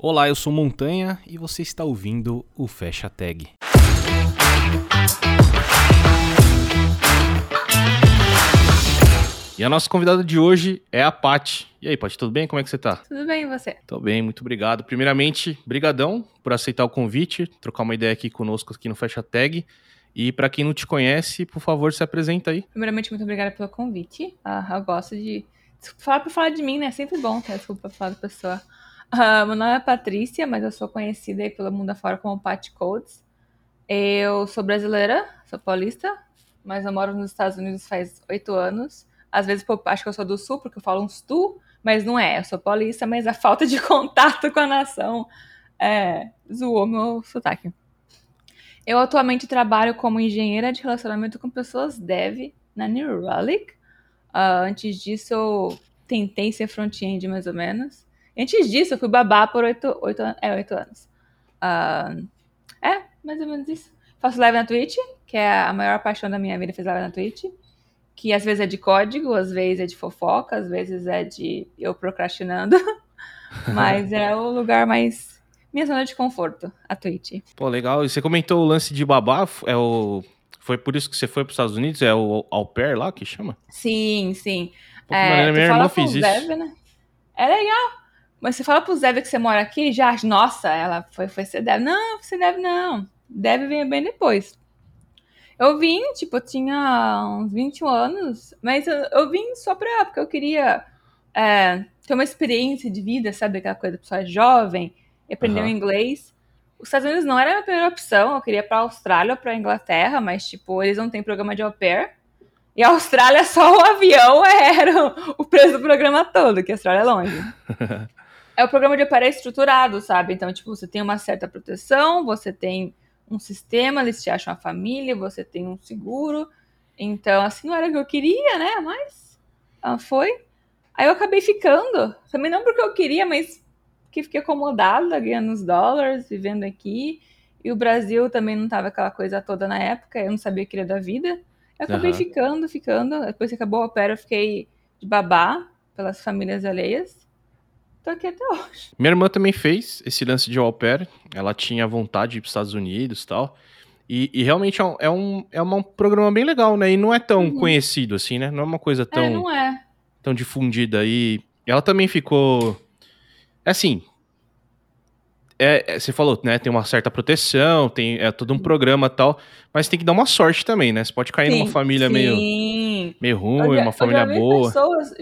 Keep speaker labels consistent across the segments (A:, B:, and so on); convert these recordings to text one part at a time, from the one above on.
A: Olá, eu sou Montanha e você está ouvindo o Fecha Tag. E a nossa convidada de hoje é a Pati. E aí, Pati, tudo bem? Como é que você tá?
B: Tudo bem, e você?
A: Tô bem, muito obrigado. Primeiramente, brigadão por aceitar o convite, trocar uma ideia aqui conosco aqui no Fecha Tag. E para quem não te conhece, por favor, se apresenta aí.
B: Primeiramente, muito obrigada pelo convite. Uh, eu gosto de. Falar pra falar de mim, né? É sempre bom ter desculpa pra falar da pessoa. Uh, meu nome é Patrícia, mas eu sou conhecida aí pelo mundo afora como Pat Codes. Eu sou brasileira, sou paulista, mas eu moro nos Estados Unidos faz oito anos. Às vezes acho que eu sou do sul, porque eu falo uns tu, mas não é. Eu sou paulista, mas a falta de contato com a nação é, zoou meu sotaque. Eu atualmente trabalho como engenheira de relacionamento com pessoas dev na New. Uh, antes disso, eu tentei ser front-end mais ou menos. Antes disso, eu fui babá por oito, oito, é, oito anos. Uh, é, mais ou menos isso. Faço live na Twitch, que é a maior paixão da minha vida, fiz live na Twitch. Que às vezes é de código, às vezes é de fofoca, às vezes é de eu procrastinando. Mas é o lugar mais minha zona de conforto, a Twitch.
A: Pô, legal. E você comentou o lance de babá, é o... Foi por isso que você foi para os Estados Unidos? É o au pair lá que chama?
B: Sim, sim.
A: Pô, é, maneira, minha irmã fez isso.
B: Né? É legal. Mas você fala pro Zeve que você mora aqui, já, nossa, ela foi, foi ser deve. Não, você deve não. Deve vir bem depois. Eu vim, tipo, eu tinha uns 21 anos, mas eu, eu vim só pra, porque eu queria é, ter uma experiência de vida, sabe? Aquela coisa, pessoa jovem, aprender uhum. inglês. Os Estados Unidos não era a minha primeira opção, eu queria para a Austrália ou para Inglaterra, mas, tipo, eles não têm programa de au pair. E a Austrália, só o avião era o preço do programa todo, que a Austrália é longe. é o programa de é estruturado, sabe? Então, tipo, você tem uma certa proteção, você tem um sistema, eles te acham a família, você tem um seguro. Então, assim, não era o que eu queria, né? Mas ah, foi. Aí eu acabei ficando. Também não porque eu queria, mas que fiquei acomodada, ganhando os dólares, vivendo aqui. E o Brasil também não tava aquela coisa toda na época, eu não sabia o que era da vida. Eu acabei uhum. ficando, ficando. Depois que acabou a opera, eu fiquei de babá pelas famílias alheias. Tô aqui até hoje.
A: Minha irmã também fez esse lance de au pair. Ela tinha vontade de ir para os Estados Unidos e tal. E, e, realmente é um, é, um, é um programa bem legal, né? E não é tão uhum. conhecido assim, né? Não é uma coisa tão, é,
B: não é.
A: tão difundida. E ela também ficou Assim, é, é, você falou, né? Tem uma certa proteção, tem é todo um programa tal, mas tem que dar uma sorte também, né? Você pode cair sim, numa família meio, meio ruim, já, uma família boa.
B: Pessoas,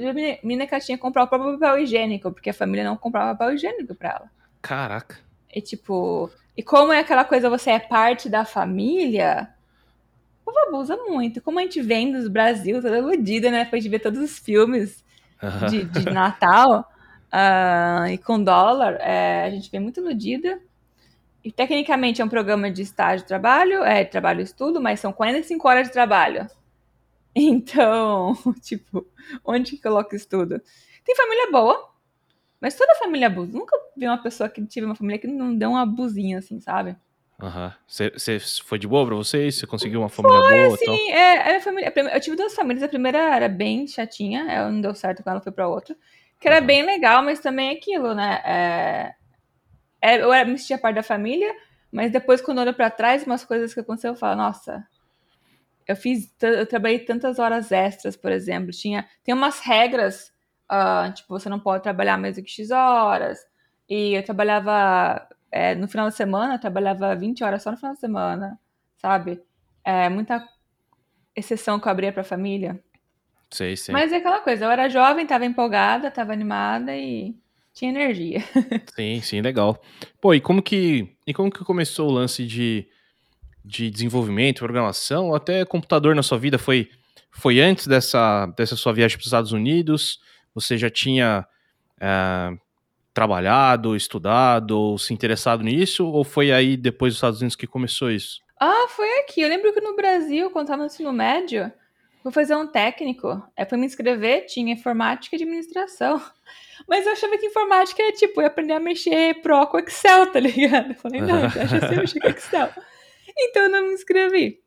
B: menina que tinha que comprar o próprio papel higiênico, porque a família não comprava papel higiênico pra ela.
A: Caraca.
B: E tipo, e como é aquela coisa, você é parte da família, o povo abusa muito. Como a gente vem do Brasil, toda iludida, né? Depois de ver todos os filmes de, de Natal. Uh, e com dólar, é, a gente vem muito iludida. E tecnicamente é um programa de estágio trabalho, é trabalho estudo, mas são 45 horas de trabalho. Então, tipo, onde que coloca estudo? Tem família boa, mas toda família abusa. Nunca vi uma pessoa que tive uma família que não deu uma abusinha assim, sabe?
A: Aham. Uhum. Você foi de boa pra vocês? Você conseguiu uma família
B: foi,
A: boa?
B: Sim, é, a família, eu tive duas famílias. A primeira era bem chatinha, ela não deu certo com ela, foi pra outra. Que era bem legal, mas também é aquilo, né? É, é, eu me sentia parte da família, mas depois, quando eu olho pra trás, umas coisas que aconteceu, eu falo, nossa, eu fiz, eu trabalhei tantas horas extras, por exemplo. Tinha, tem umas regras, uh, tipo, você não pode trabalhar mais do que X horas. E eu trabalhava é, no final de semana, eu trabalhava 20 horas só no final de semana, sabe? É, muita exceção que eu abria pra família.
A: Sei, sei.
B: Mas é aquela coisa, eu era jovem, tava empolgada, tava animada e tinha energia.
A: Sim, sim, legal. Pô, e como que, e como que começou o lance de, de desenvolvimento, programação, até computador na sua vida? Foi, foi antes dessa, dessa sua viagem para os Estados Unidos? Você já tinha é, trabalhado, estudado, se interessado nisso? Ou foi aí depois dos Estados Unidos que começou isso?
B: Ah, foi aqui. Eu lembro que no Brasil, quando estava no ensino médio, Vou fazer um técnico. É para me inscrever, tinha informática e administração. Mas eu achava que informática é tipo, ia aprender a mexer pro com Excel, tá ligado? Eu falei, não, eu acho assim, eu mexer com Excel. Então eu não me inscrevi.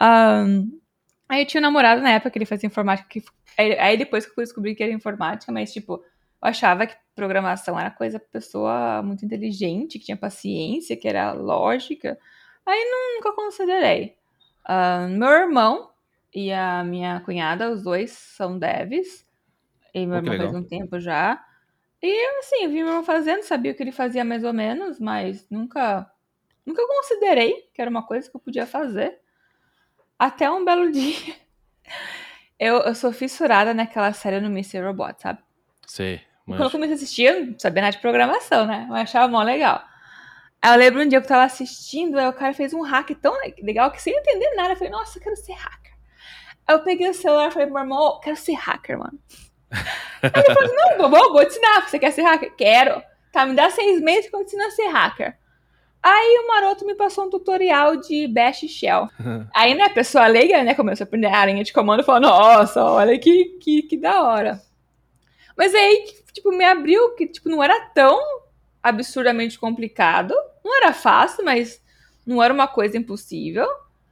B: Um, aí eu tinha um namorado na época que ele fazia informática. Que, aí depois que eu fui descobrir que era informática, mas tipo, Eu achava que programação era coisa pessoa muito inteligente, que tinha paciência, que era lógica. Aí nunca considerei. Uh, meu irmão e a minha cunhada, os dois são devs. E meu
A: Oh,
B: irmão faz um tempo já. E assim, eu vi meu irmão fazendo, sabia o que ele fazia mais ou menos, mas nunca, nunca considerei que era uma coisa que eu podia fazer. Até um belo dia. Eu, eu sou fissurada naquela série no Mr. Robot, sabe?
A: Sei.
B: Quando eu comecei a assistir, eu não sabia nada de programação, né? Mas achava mó legal. Aí eu lembro um dia que eu tava assistindo, aí o cara fez um hack tão legal que sem entender nada, eu falei, nossa, eu quero ser hacker. Aí eu peguei o celular e falei meu irmão, "Ô, quero ser hacker, mano. Aí ele falou, não, bobão, vou te ensinar, você quer ser hacker? Quero. Tá, me dá seis meses que eu te ensino a ser hacker. Aí o maroto me passou um tutorial de Bash Shell. Aí, né, a pessoa leiga, né, começou a aprender a linha de comando e falou, nossa, olha que, que, que da hora. Mas aí, tipo, me abriu que, tipo, não era tão absurdamente complicado. Não era fácil, mas não era uma coisa impossível.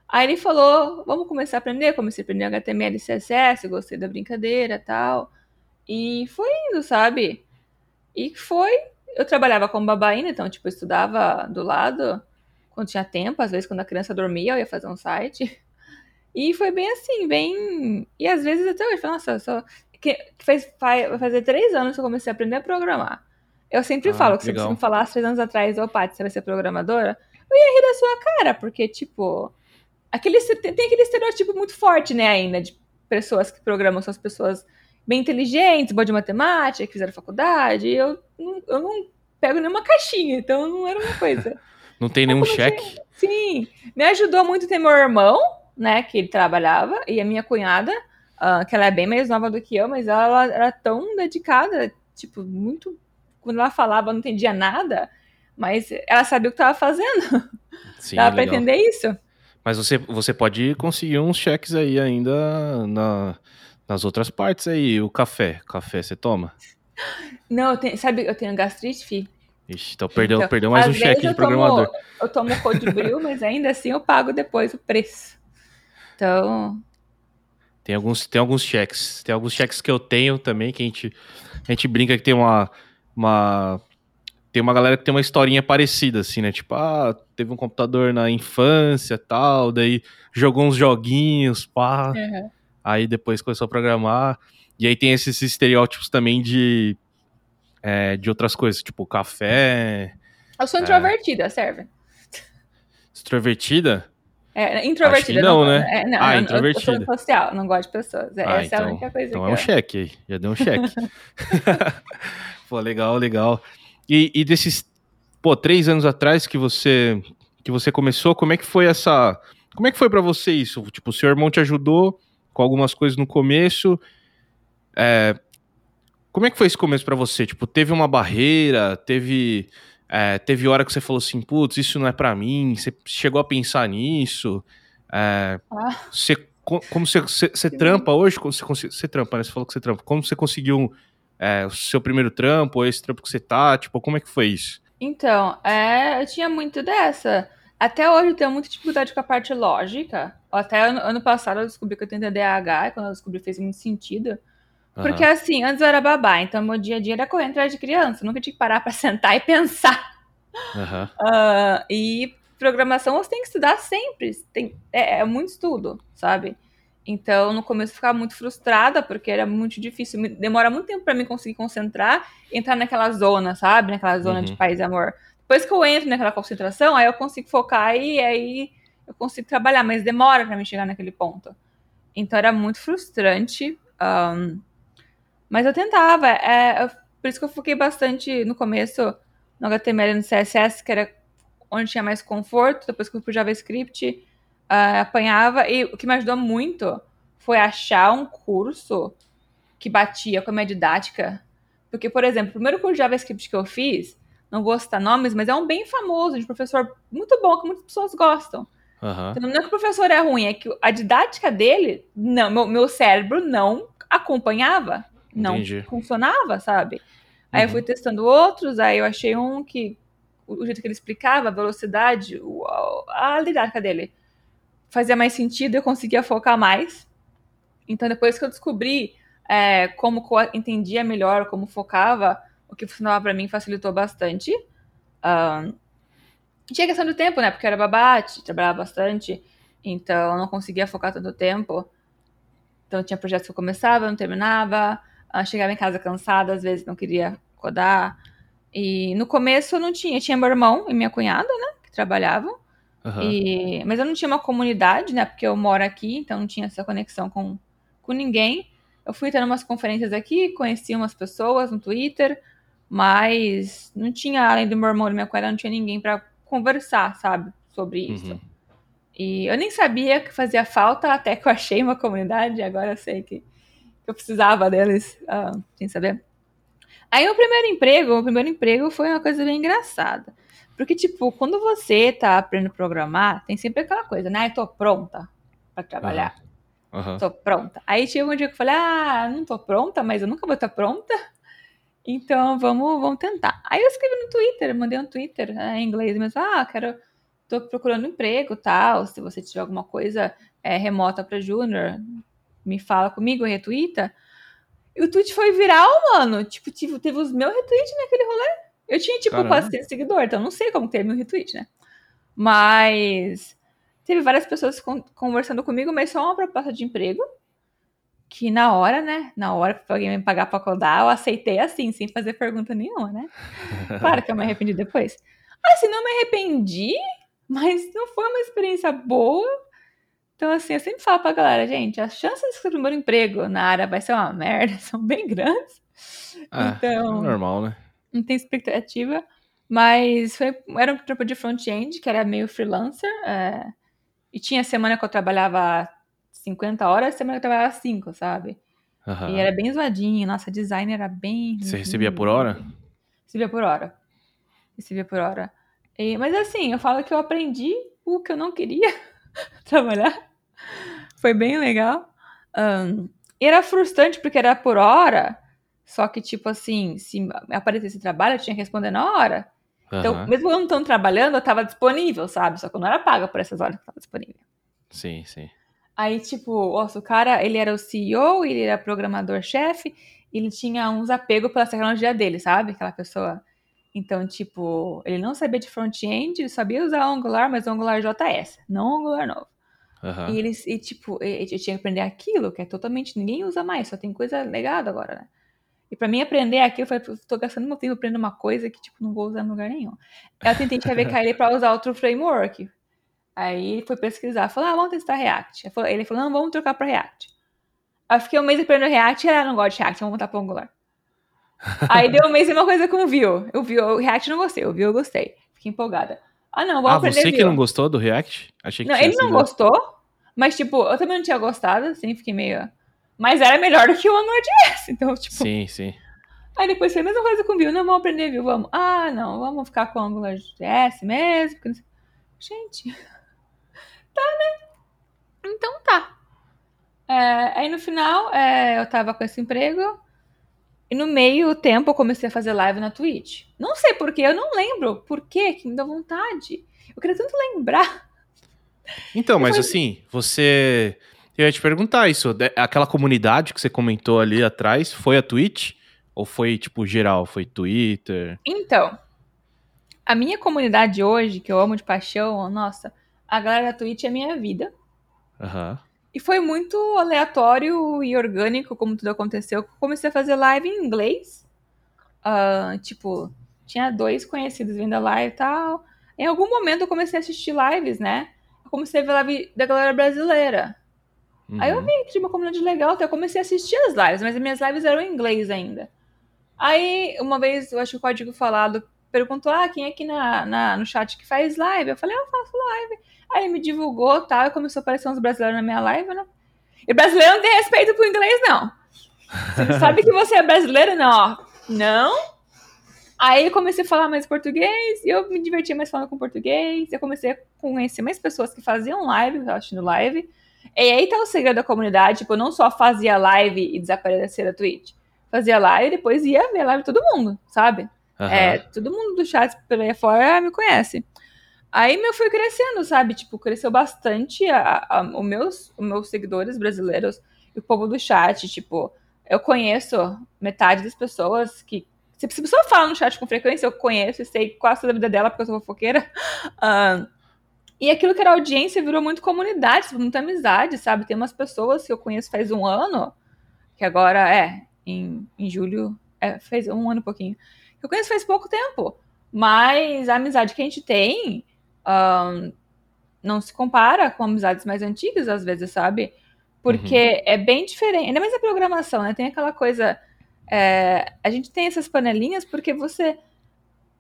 B: Aí ele falou, vamos começar a aprender. Comecei a aprender HTML e CSS, gostei da brincadeira e tal. E foi indo, sabe? E foi. Eu trabalhava como babaína, então, tipo, eu estudava do lado quando tinha tempo. Às vezes, quando a criança dormia, eu ia fazer um site. E foi bem assim, bem. E às vezes até hoje, nossa, eu só. Que, faz, vai fazer três anos que eu comecei a aprender a programar. Eu sempre
A: Ah,
B: falo que se
A: legal.
B: você me falasse três anos atrás, ô Paty, você vai ser programadora, eu ia rir da sua cara, porque, tipo, aquele, tem tem aquele estereotipo muito forte, né, ainda, de pessoas que programam, são as pessoas bem inteligentes, boas de matemática, que fizeram faculdade, eu, não- eu não pego nenhuma caixinha, então não era uma coisa.
A: Não tem nenhum cheque?
B: Sim, me ajudou muito ter meu irmão, né, que ele trabalhava, e a minha cunhada, ah, que ela é bem mais nova do que eu, mas ela era tão dedicada, tipo, muito. Quando ela falava, eu não entendia nada, mas ela sabia o que estava fazendo.
A: Sim,
B: Dava pra
A: legal.
B: entender isso?
A: Mas você, você pode conseguir uns cheques aí ainda na, nas outras partes aí. O café. Café você toma?
B: Não, eu tenho, sabe, eu tenho gastrite, fi.
A: Ixi, então perdeu,
B: Então,
A: perdeu mais um cheque de
B: tomo-
A: programador.
B: Eu tomo cold brew, mas ainda assim eu pago depois o preço. Então,
A: Tem alguns, tem alguns cheques. Tem alguns cheques que eu tenho também, que a gente, a gente brinca que tem uma, uma. Tem uma galera que tem uma historinha parecida, assim, né? Tipo, ah, teve um computador na infância tal, daí jogou uns joguinhos, pá.
B: uhum.
A: Aí depois começou a programar. E aí tem esses estereótipos também de. é, de outras coisas, tipo café,
B: eu sou introvertida, serve.
A: extrovertida.
B: É, introvertida.
A: Que não, né?
B: É, não,
A: Ah,
B: eu-
A: introvertida.
B: Eu sou social, não gosto de pessoas. É,
A: Ah,
B: essa é a única coisa
A: então
B: que
A: é um
B: eu...
A: cheque aí. Já deu um cheque. pô, legal, legal. E, e desses, pô, três anos atrás que você que você começou, como é que foi essa. Como é que foi pra você isso? Tipo, o seu irmão te ajudou com algumas coisas no começo. É, como é que foi esse começo pra você? Tipo, teve uma barreira, teve. é, teve hora que você falou assim, putz, isso não é pra mim. Você chegou a pensar nisso? É,
B: Ah.
A: você, co- como você, você, você trampa hoje? Como Você, você trampa, né? Você falou que você trampa. Como você conseguiu é, o seu primeiro trampo, ou esse trampo que você tá? Tipo, como é que foi isso?
B: Então, é, eu tinha muito dessa. Até hoje eu tenho muita dificuldade com a parte lógica. Até ano, ano passado eu descobri que eu tenho TDAH, e quando eu descobri fez muito sentido. Porque
A: Aham.
B: assim, antes eu era babá, então meu dia a dia era correr atrás de criança. Eu nunca tinha que parar pra sentar e pensar.
A: Aham.
B: Ah, e programação você tem que estudar sempre. Tem, é, é muito estudo, sabe? Então, no começo eu ficava muito frustrada, porque era muito difícil. Demora muito tempo pra mim conseguir concentrar entrar naquela zona, sabe? Naquela zona de
A: Uhum.
B: paz e amor. Depois que eu entro naquela concentração, aí eu consigo focar e aí eu consigo trabalhar, mas demora pra mim chegar naquele ponto. Então era muito frustrante. ahn, mas eu tentava. é, por isso que eu foquei bastante no começo no HTML e no CSS, que era onde tinha mais conforto. Depois que eu fui pro JavaScript, ah, apanhava. E o que me ajudou muito foi achar um curso que batia com a minha didática. Porque, por exemplo, o primeiro curso de JavaScript que eu fiz, não vou citar nomes, mas é um bem famoso, de professor muito bom, que muitas pessoas gostam.
A: Aham.
B: Então, não é que o professor é ruim, é que a didática dele, não, meu, meu cérebro não acompanhava, não
A: Entendi.
B: funcionava, sabe? Aí eu
A: Uhum.
B: fui testando outros, aí eu achei um que o jeito que ele explicava, a velocidade, a, didática dele fazia mais sentido, eu conseguia focar mais. Então depois que eu descobri é, como co- entendia melhor, como focava, o que funcionava pra mim facilitou bastante. Ahn, tinha questão do tempo, né? Porque eu era babá, t- trabalhava bastante, então eu não conseguia focar tanto tempo. Então tinha projetos que eu começava, não terminava, ah, chegava em casa cansada, às vezes não queria codar. E no começo eu não tinha, tinha meu irmão e minha cunhada, né? Que trabalhavam.
A: Aham.
B: E- mas eu não tinha uma comunidade, né? Porque eu moro aqui, então não tinha essa conexão com, com ninguém. Eu fui tendo umas conferências aqui, conheci umas pessoas no Twitter, mas não tinha, além do meu irmão e minha cunhada, não tinha ninguém pra conversar, sabe? Sobre isso.
A: Uhum.
B: E eu nem sabia que fazia falta até que eu achei uma comunidade, agora eu sei que eu precisava deles, ah, sem saber. Aí o primeiro emprego, o primeiro emprego foi uma coisa bem engraçada. Porque, tipo, quando você tá aprendendo a programar, tem sempre aquela coisa, né? Eu tô pronta pra trabalhar.
A: Aham.
B: Tô pronta. Aí chegou um dia que eu falei, ah, não tô pronta, mas eu nunca vou estar pronta. Então vamos, vamos tentar. Aí eu escrevi no Twitter, mandei um Twitter né, em inglês mesmo, ah, quero, tô procurando emprego tal. Se você tiver alguma coisa é, remota pra Júnior, me fala comigo, retweeta. E o tweet foi viral, mano. Tipo, tive, teve os meus retweets naquele rolê. Eu tinha, tipo,
A: Caramba.
B: quase 100 seguidores, então não sei como teve meu retweet, né? Mas teve várias pessoas con- conversando comigo, mas só uma proposta de emprego. Que na hora, né? Na hora que alguém me pagar pra codar, eu aceitei assim, sem fazer pergunta nenhuma, né? Claro que eu me arrependi depois. Assim, não me arrependi, mas não foi uma experiência boa. Então, assim, eu sempre falo pra galera, gente, as chances de seu primeiro emprego na área vai ser uma merda, são bem grandes.
A: Ah,
B: Então-
A: normal, né?
B: Não tem expectativa. Mas foi, era um trampo de front-end, que era meio freelancer. é, e tinha semana que eu trabalhava 50 horas, semana que eu trabalhava 5, sabe?
A: Aham.
B: E era bem zoadinho. Nossa, design era bem.
A: Você recebia por hora?
B: Recebia por hora. Recebia por hora. E- mas assim, eu falo que eu aprendi o que eu não queria trabalhar. Foi bem legal. E era frustrante porque era por hora. Só que, tipo assim, se aparecesse trabalho, eu tinha que responder na hora. Então,
A: Aham.
B: mesmo eu não estando trabalhando, eu tava disponível, sabe? Só que eu não era paga por essas horas que eu tava disponível.
A: Sim, sim.
B: Aí, tipo, nossa, o cara, ele era o CEO, ele era programador-chefe, ele tinha uns apegos pela tecnologia dele, sabe? Aquela pessoa. Então, tipo, ele não sabia de front-end, ele sabia usar Angular, mas Angular JS, não Angular novo.
A: Aham.
B: E eles, e, tipo, eu tinha que aprender aquilo, que é totalmente. Ninguém usa mais, só tem coisa legada agora, né? E pra mim aprender aquilo, eu falei, "Pô, tô gastando meu tempo aprendendo uma coisa que, tipo, não vou usar em lugar nenhum. Eu tentei chavecar ele pra usar outro framework. Aí ele foi pesquisar, falou, ah, vamos testar React. Ele falou, não, vamos trocar pra React. Aí fiquei um mês aprendendo React, e ele, ah, não gosto de React, vamos voltar pro Angular. Aí deu um mês e uma coisa com o Vue. O Vue, o React não gostei, o Vue eu gostei. Fiquei empolgada. Ah, não, vamos
A: Ah,
B: aprender
A: você que
B: Vue.
A: não gostou do React? Achei que
B: Não, ele não gostou, mas, tipo, eu também não tinha gostado, assim, fiquei meio... Mas era melhor do que o AngularJS, então, tipo...
A: Sim, sim.
B: Aí depois foi a mesma coisa com o Vue, não, vamos aprender Vue, vamos. Ah, não, vamos ficar com o AngularJS mesmo. porque Gente, tá, né? Então tá. É, aí no final, é, eu tava com esse emprego, e no meio tempo eu comecei a fazer live na Twitch. Não sei porquê, eu não lembro por quê que me deu vontade. Eu queria tanto lembrar.
A: Então, mas
B: falei-
A: assim, você. Eu ia te perguntar isso. de- Aquela comunidade que você comentou ali atrás, foi a Twitch? Ou foi, tipo, geral? Foi Twitter?
B: Então, a minha comunidade hoje, que eu amo de paixão, nossa, a galera da Twitch é minha vida.
A: Aham.
B: E foi muito aleatório e orgânico como tudo aconteceu. Eu comecei a fazer live em inglês. Ah, tipo, tinha dois conhecidos vendo a live e tal. Em algum momento eu comecei a assistir lives, né? Eu comecei a ver live da galera brasileira. Aí eu
A: Uhum.
B: vi que tinha uma comunidade legal, então eu comecei a assistir as lives, mas as minhas lives eram em inglês ainda. Aí, uma vez, eu acho que o Código Falado perguntou, ah, quem é aqui na, na- no chat que faz live? Eu falei, "Ah, eu faço live. Aí ele me divulgou, tal, e começou a aparecer uns brasileiros na minha live, né? E brasileiro não tem respeito pro inglês, não. Você sabe que você é brasileiro? Não, ó. Não. Aí eu comecei a falar mais português, e eu me divertia mais falando com português, eu comecei a conhecer mais pessoas que faziam live, assistindo live. E aí tá o segredo da comunidade, tipo, eu não só fazia live e desaparecia da Twitch. Fazia live e depois ia ver live todo mundo, sabe?
A: Aham.
B: É, todo mundo do chat por aí fora me conhece. Aí meu fui crescendo, sabe? Tipo, cresceu bastante a, a- o meus, os meus seguidores brasileiros e o povo do chat, tipo, eu conheço metade das pessoas que. Se a pessoa fala no chat com frequência, eu conheço e sei quase a vida dela, porque eu sou fofoqueira. Uh, e aquilo que era audiência virou muito comunidade, muita amizade, sabe? Tem umas pessoas que eu conheço faz um ano, que agora é, em, em julho, é, fez um ano e pouquinho. Que eu conheço faz pouco tempo. Mas a amizade que a gente tem um, não se compara com amizades mais antigas, às vezes, sabe? Porque uhum. é bem diferente. Ainda mais a programação, né? Tem aquela coisa. É, a gente tem essas panelinhas porque você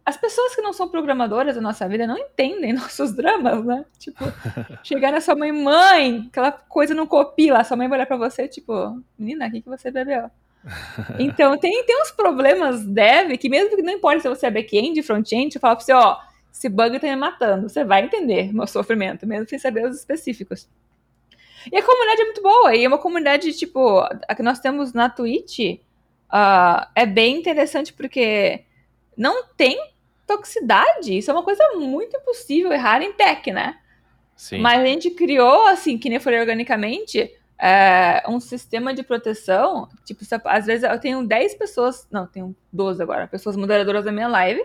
B: as pessoas que não são programadoras da nossa vida não entendem nossos dramas, né? Tipo, chegar na sua mãe, mãe, aquela coisa não copia lá, sua mãe vai olhar pra você, tipo, menina, o que, que você bebeu? Então, tem, tem uns problemas dev que mesmo que não importa se você é back-end, front-end, eu falo pra você, ó, esse bug tá me matando, você vai entender meu sofrimento, mesmo sem saber os específicos. E a comunidade é muito boa, e é uma comunidade, tipo, a que nós temos na Twitch, uh, é bem interessante porque não tem toxicidade. Isso é uma coisa muito impossível errar em tech, né? Sim. Mas a gente criou, assim, que nem falei organicamente, é, um sistema de proteção. Tipo, às vezes eu tenho 10 pessoas, não, tenho 12 agora, pessoas moderadoras da minha live.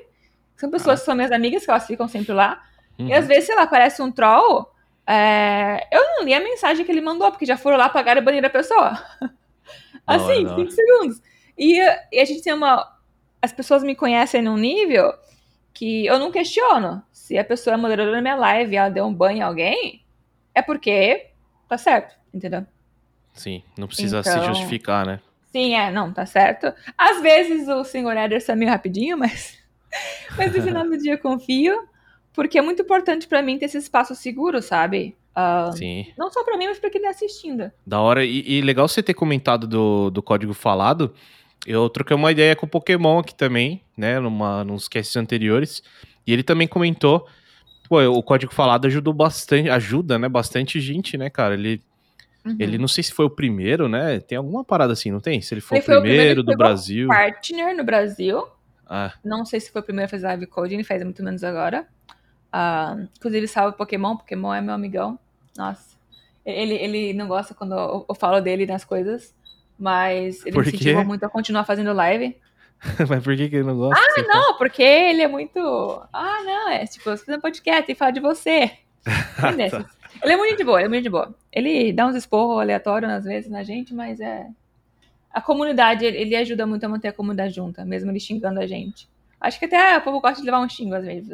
B: São pessoas ah. que são minhas amigas, que elas ficam sempre lá. Uhum. E às vezes, sei lá, aparece um troll. É, eu não li a mensagem que ele mandou, porque já foram lá pagar e banir a pessoa. assim, 5 segundos. E, e a gente tem uma. As pessoas me conhecem num nível que eu não questiono. Se a pessoa é moderadora na minha live e ela deu um banho em alguém, é porque tá certo, entendeu?
A: Sim, não precisa então, se justificar, né?
B: Sim, é, não, tá certo. Às vezes o senhor Ederson é meio rapidinho, mas, mas no final do dia eu confio, porque é muito importante para mim ter esse espaço seguro, sabe? Uh, Sim. Não só para mim, mas para quem tá assistindo.
A: Da hora, e, e, legal você ter comentado do, do código falado, eu troquei uma ideia com o Pokémon aqui também, né? Numa, nos casts anteriores. E ele também comentou. Pô, o código falado ajudou bastante, ajuda, né? Bastante gente, né, cara? Ele. Uhum. Ele não sei se foi o primeiro, né? Tem alguma parada assim, não tem? Se ele foi ele o, primeiro o primeiro do Brasil.
B: partner no Brasil. Ah. Não sei se foi o primeiro a fazer live coding, ele faz muito menos agora. Uh, inclusive, salve Pokémon, Pokémon é meu amigão. Nossa. Ele, ele não gosta quando eu, eu falo dele nas coisas. Mas ele por me incentivou muito a continuar fazendo live.
A: Mas por que, que ele não gosta?
B: Ah, não, porque ele é muito. Ah, não, é tipo, você fazer um podcast e falar de você. tá. Ele é muito de boa, ele é muito de boa. Ele dá uns esporros aleatórios às vezes na gente, mas é. A comunidade, ele ajuda muito a manter a comunidade junta, mesmo ele xingando a gente. Acho que até o povo gosta de levar um xingo às vezes.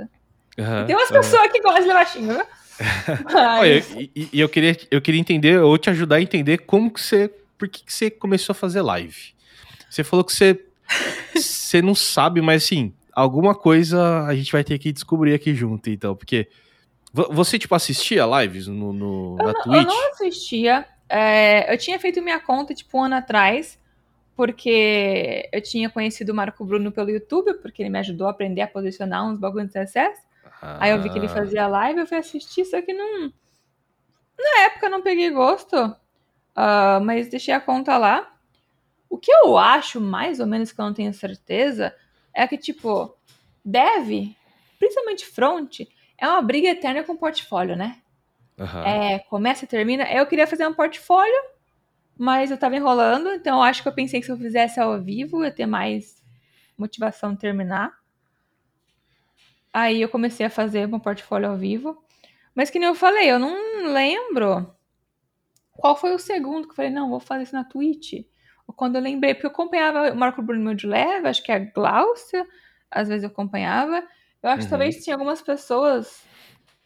B: Uhum, tem umas uhum. pessoas que gostam de levar xingo, viu?
A: Mas... Olha, e, e, eu, queria, eu queria entender, ou te ajudar a entender como que você por que, que você começou a fazer live? Você falou que você, você não sabe, mas assim, alguma coisa a gente vai ter que descobrir aqui junto, então, porque você, tipo, assistia lives no, no na
B: não,
A: Twitch?
B: Eu não assistia. É, eu tinha feito minha conta, tipo, um ano atrás, porque eu tinha conhecido o Marco Bruno pelo YouTube, porque ele me ajudou a aprender a posicionar uns bagulhos de CSS. Ah. Aí eu vi que ele ah. fazia live, eu fui assistir, só que não... Na época eu não peguei gosto. Uh, mas deixei a conta lá. O que eu acho, mais ou menos, que eu não tenho certeza, é que, tipo, dev, principalmente front, é uma briga eterna com portfólio, né? Uhum. É, começa e termina. Eu queria fazer um portfólio, mas eu tava enrolando, então eu acho que eu pensei que se eu fizesse ao vivo, ia ter mais motivação de terminar. Aí eu comecei a fazer um portfólio ao vivo. Mas que nem eu falei, eu não lembro qual foi o segundo que eu falei, não, vou fazer isso na Twitch? Quando eu lembrei, porque eu acompanhava o Marco Bruno de leve, acho que é a Glaucia, às vezes eu acompanhava. Eu acho uhum. que talvez tinha algumas pessoas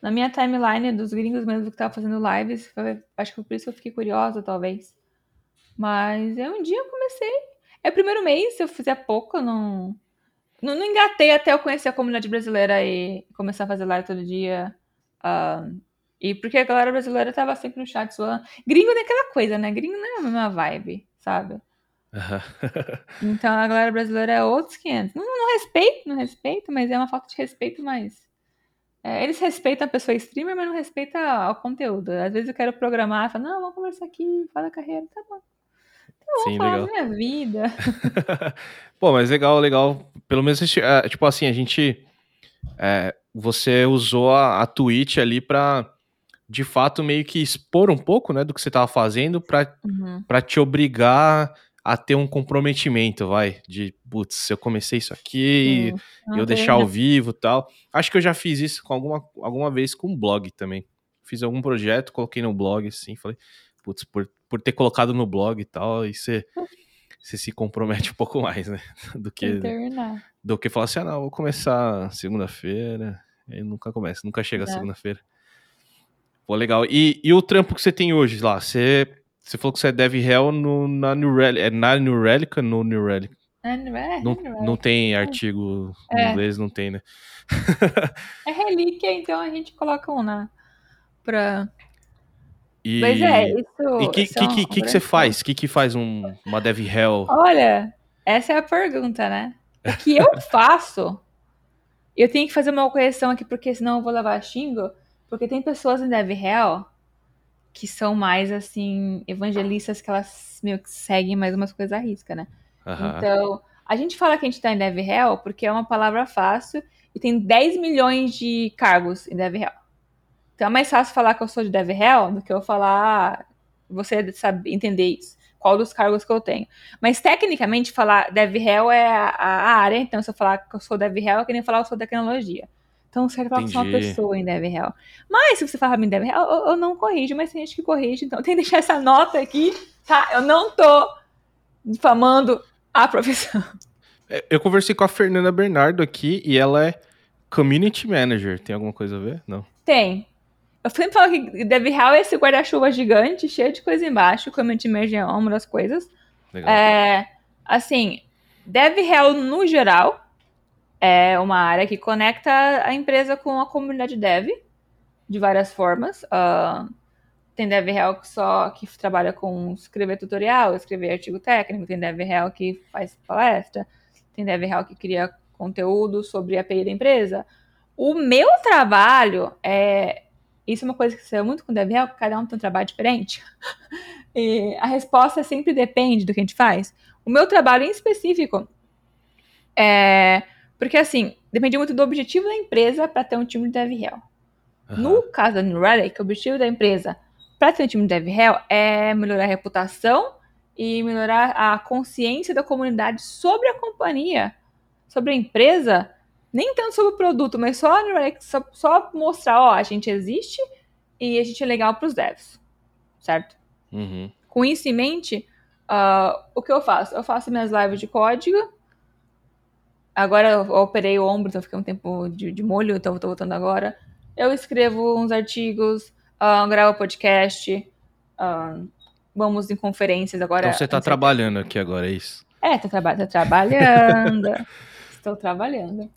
B: na minha timeline dos gringos mesmo que estavam fazendo lives. Acho que foi por isso que eu fiquei curiosa, talvez. Mas é um dia eu comecei. É o primeiro mês, se eu fizer pouco, eu não, não. Não engatei até eu conhecer a comunidade brasileira e começar a fazer live todo dia. Uh, e porque a galera brasileira tava sempre no chat zoando. Gringo tem aquela coisa, né? Gringo não é a mesma vibe, sabe? então a galera brasileira é outros 500. Não, não respeito, não respeito, mas é uma falta de respeito, mas. É, eles respeitam a pessoa streamer, mas não respeitam o conteúdo. Às vezes eu quero programar, falo, não, vamos conversar aqui, fala a carreira, tá bom. Vou Sim, falar legal. da minha vida.
A: Pô, mas legal, legal. Pelo menos, é, tipo assim, a gente. É, você usou a, a Twitch ali pra de fato meio que expor um pouco, né, do que você estava fazendo para uhum. te obrigar a ter um comprometimento, vai, de, putz, eu comecei isso aqui, e eu deixar ao vivo e tal. Acho que eu já fiz isso com alguma, alguma vez com um blog também. Fiz algum projeto, coloquei no blog, assim, falei, putz, por, por ter colocado no blog e tal, aí você, você se compromete um pouco mais, né? Do
B: que
A: do que falar assim, ah, não, vou começar segunda-feira. Aí nunca começa, nunca chega
B: É.
A: segunda-feira. Pô, legal. E, e o trampo que você tem hoje lá? Você, você falou que você é Dev Hell no, na New Relic. É na New Relic ou no New Relic?
B: É, não é,
A: Não,
B: não
A: não tem artigo em
B: É.
A: inglês, não tem, né?
B: É relíquia, então a gente coloca um na. Pra...
A: E,
B: Mas é, isso.
A: e que,
B: isso
A: que,
B: é um
A: que, que, que você faz? O que, que faz um, uma Dev Hell?
B: Olha, essa é a pergunta, né? O que eu faço? Eu tenho que fazer uma correção aqui, porque senão eu vou levar xingo. Porque tem pessoas em Dev Hell que são mais, assim, evangelistas que elas meio que seguem mais umas coisas à risca, né?
A: Aham.
B: Então, a gente fala que a gente tá em Dev Hell porque é uma palavra fácil e tem 10 milhões de cargos em Dev Hell. Então é mais fácil falar que eu sou de Dev do que eu falar você sabe entender isso. Qual dos cargos que eu tenho. Mas tecnicamente falar Dev Hell é a, a área, então se eu falar que eu sou Dev Hell, é que nem falar que eu sou tecnologia. Então você falar que eu sou uma pessoa em Dev Hell. Mas se você falar em Dev Hell, eu, eu não corrijo, mas tem gente que corrige, então tem que deixar essa nota aqui, tá? Eu não tô difamando a profissão.
A: É, Eu conversei com a Fernanda Bernardo aqui e ela é Community Manager. Tem alguma coisa a ver? Não.
B: Tem. Eu sempre falo que Dev Hell é esse guarda-chuva gigante, cheio de coisa embaixo, community manager é uma das coisas.
A: Legal.
B: É, assim, Dev Hell no geral é uma área que conecta a empresa com a comunidade dev de várias formas. Ah, tem Dev Hell que só que trabalha com escrever tutorial, escrever artigo técnico, tem Dev Hell que faz palestra, tem Dev Hell que cria conteúdo sobre a API da empresa. O meu trabalho é isso é uma coisa que saiu muito com o Dev Hell, que cada um tem um trabalho diferente. E a resposta sempre depende do que a gente faz. O meu trabalho em específico é. Porque, assim, depende muito do objetivo da empresa para ter um time de Dev Hell.
A: Aham.
B: No caso da New Relic, o objetivo da empresa para ter um time de Dev Hell é melhorar a reputação e melhorar a consciência da comunidade sobre a companhia, sobre a empresa, nem tanto sobre o produto, mas só New Relic, só, só mostrar, ó, a gente existe e a gente é legal para os devs, certo?
A: Uhum.
B: Com isso em mente, ah, o que eu faço? Eu faço minhas lives de código. Agora eu operei o ombro, então fiquei um tempo de, de molho, então tô voltando agora. Eu escrevo uns artigos, ah, gravo podcast, ah, vamos em conferências agora.
A: Então você tá
B: antes-
A: trabalhando aqui agora, é isso?
B: É, tô, traba tô trabalhando. Estou trabalhando.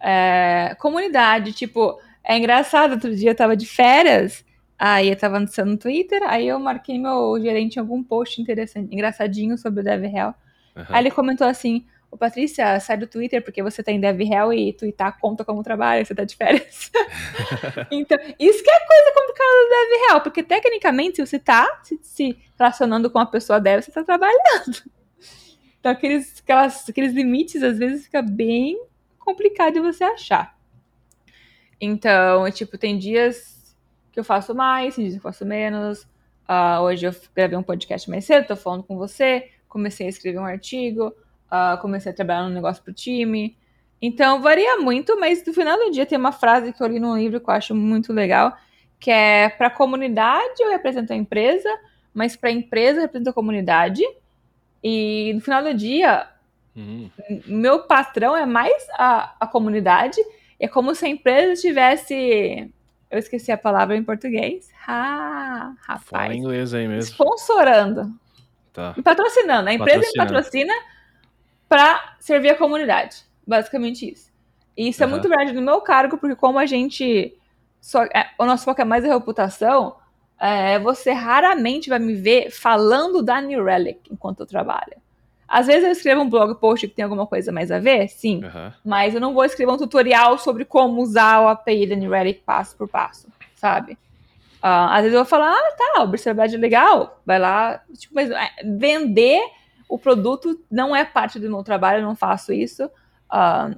B: É, comunidade, tipo, é engraçado, outro dia eu tava de férias, aí eu tava anunciando no Twitter, aí eu marquei meu gerente em algum post interessante, engraçadinho sobre o Dev Hell.
A: Aham.
B: Aí ele comentou assim, ô Patrícia, sai do Twitter porque você tá em Dev Hell e twittar conta como trabalho, você tá de férias. então, isso que é coisa complicada do Dev Hell, porque tecnicamente se você tá se, relacionando com uma pessoa dev, você tá trabalhando. Então aqueles, aquelas, aqueles limites às vezes fica bem complicado de você achar. Então, tipo, tem dias que eu faço mais, tem dias que eu faço menos. Ah, hoje eu gravei um podcast mais cedo, tô falando com você, comecei a escrever um artigo, ah, comecei a trabalhar num negócio pro time. Então, varia muito, mas no final do dia tem uma frase que eu li num livro que eu acho muito legal, que é para comunidade eu represento a empresa, mas para empresa eu represento a comunidade. E no final do dia,
A: Uhum.
B: meu patrão é mais a, a comunidade. É como se a empresa tivesse. Eu esqueci a palavra em português. Ah,
A: Fala
B: rapaz.
A: inglês aí mesmo.
B: Sponsorando.
A: Tá.
B: Me patrocinando. A empresa me patrocina para servir a comunidade. Basicamente isso. E isso é
A: Aham.
B: muito verdade no meu cargo, porque como a gente. Só, é, o nosso foco é mais a reputação, é, você raramente vai me ver falando da New Relic enquanto eu trabalho. Às vezes eu escrevo um blog post que tem alguma coisa mais a ver, sim.
A: Aham.
B: Mas eu não vou escrever um tutorial sobre como usar o API da New Relic passo por passo, sabe? Ah, às vezes eu vou falar, ah, tá, observabilidade é legal, vai lá. Tipo, mas é, vender o produto não é parte do meu trabalho, eu não faço isso. Ah,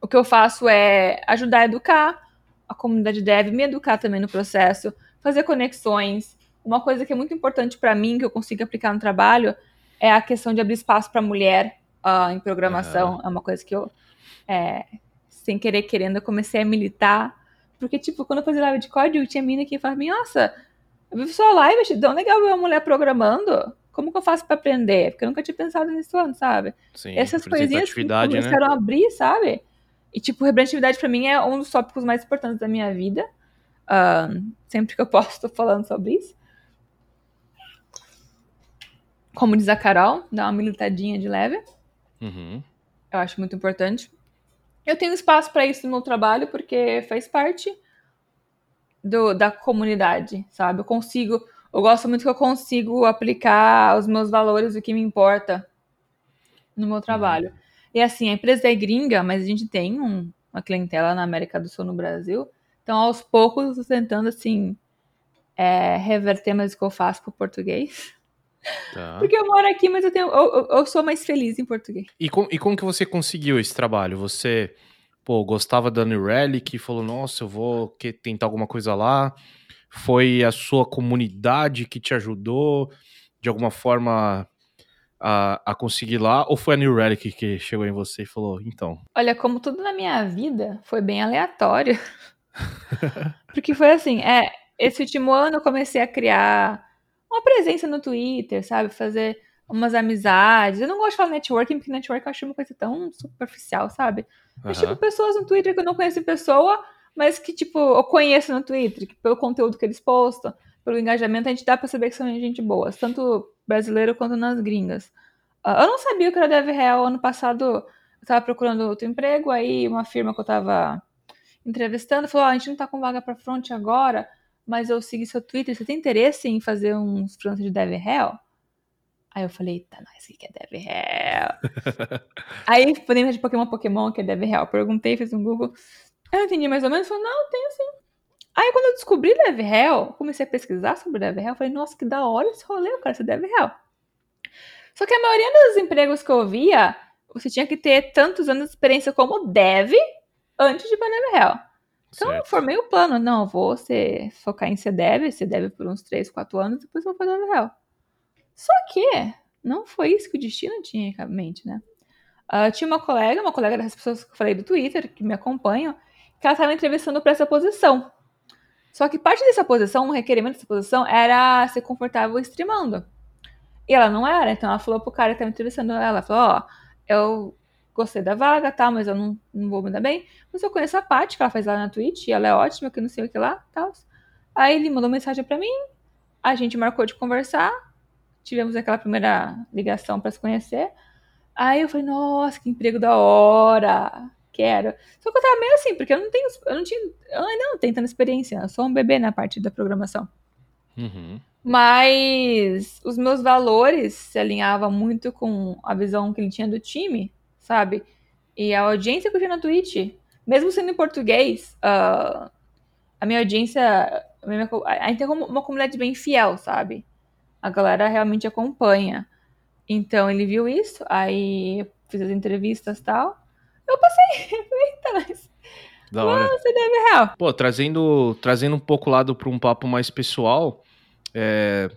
B: o que eu faço é ajudar a educar a comunidade dev, me educar também no processo, fazer conexões. Uma coisa que é muito importante para mim, que eu consigo aplicar no trabalho, é a questão de abrir espaço para mulher uh, em programação. Uhum. É uma coisa que eu, é, sem querer querendo, eu comecei a militar. Porque, tipo, quando eu fazia live de código, tinha mina que falava, nossa, eu vi sua live, achei tão legal ver uma mulher programando. Como que eu faço para aprender? Porque eu nunca tinha pensado nisso antes, sabe?
A: Sim,
B: Essas coisinhas que
A: né?
B: começaram né? a abrir, sabe? E, tipo, representatividade para mim é um dos tópicos mais importantes da minha vida. Uh, sempre que eu posso, tô falando sobre isso. Como diz a Carol, dá uma militadinha de leve.
A: Uhum.
B: Eu acho muito importante. Eu tenho espaço para isso no meu trabalho, porque faz parte do, da comunidade, sabe? Eu consigo. Eu gosto muito que eu consigo aplicar os meus valores, o que me importa no meu trabalho. Uhum. E assim, a empresa é gringa, mas a gente tem um, uma clientela na América do Sul, no Brasil. Então, aos poucos, eu tô tentando, assim, é, reverter mais o que eu faço pro português. Tá. Porque eu moro aqui, mas eu, tenho, eu, eu, sou mais feliz em português.
A: E, com, e como que você conseguiu esse trabalho? Você, pô, gostava da New Relic e falou, nossa, eu vou tentar alguma coisa lá. Foi a sua comunidade que te ajudou de alguma forma a, a conseguir lá? Ou foi a New Relic que chegou em você e falou, então?
B: Olha, como tudo na minha vida, foi bem aleatório. Porque foi assim, é, esse último ano eu comecei a criar uma presença no Twitter, sabe? Fazer umas amizades. Eu não gosto de falar networking, porque networking eu acho uma coisa tão superficial, sabe? Mas, tipo, pessoas no Twitter que eu não conheço em pessoa, mas que, tipo, eu conheço no Twitter, que pelo conteúdo que eles postam, pelo engajamento, a gente dá pra saber que são gente boas, tanto brasileiro quanto nas gringas. Uh, eu não sabia o que era DevRel. Ano passado, eu tava procurando outro emprego, aí uma firma que eu tava entrevistando falou: oh, a gente não tá com vaga pra front agora, mas eu segui seu Twitter, você tem interesse em fazer uns freelancers de DevRel? Aí eu falei, tá, nós, o que é DevRel? aí, podemos de Pokémon Pokémon, que é DevRel. Perguntei, fiz um Google. Eu entendi mais ou menos, falou, não, tenho sim. Aí quando eu descobri DevRel, comecei a pesquisar sobre DevRel, falei, nossa, que da hora esse rolê, eu quero ser DevRel. Só que a maioria dos empregos que eu via, você tinha que ter tantos anos de experiência como dev antes de ir para DevRel. Então certo. eu formei o plano, não, vou ser, focar em ser dev, ser dev por uns 3, 4 anos, depois vou fazer DevRel. Só que não foi isso que o destino tinha em mente, né? Uh, tinha uma colega, uma colega das pessoas que eu falei do Twitter, que me acompanham, que ela estava entrevistando para essa posição. Só que parte dessa posição, um requerimento dessa posição, era ser confortável streamando. E ela não era, então ela falou pro cara que estava entrevistando ela, falou, ó, oh, eu gostei da vaga, tá, mas eu não, não vou me dar bem. Mas eu conheço a Paty, que ela faz lá na Twitch, e ela é ótima, que não sei o que lá, tal. Aí ele mandou mensagem para mim, a gente marcou de conversar, tivemos aquela primeira ligação para se conhecer. Aí eu falei, nossa, que emprego da hora, quero. Só que eu tava meio assim, porque eu não tenho, eu não tinha, eu ainda não tenho tanta experiência, eu sou um bebê na parte da programação.
A: Uhum.
B: Mas os meus valores se alinhavam muito com a visão que ele tinha do time, sabe? E a audiência que eu tinha na Twitch, mesmo sendo em português, uh, a minha audiência a gente tem uma comunidade bem fiel, sabe? A galera realmente acompanha. Então ele viu isso, aí fiz as entrevistas e tal. Eu passei. Eita, mas.
A: Da hora.
B: Você deve real.
A: Pô, trazendo, trazendo um pouco lado para um papo mais pessoal. É...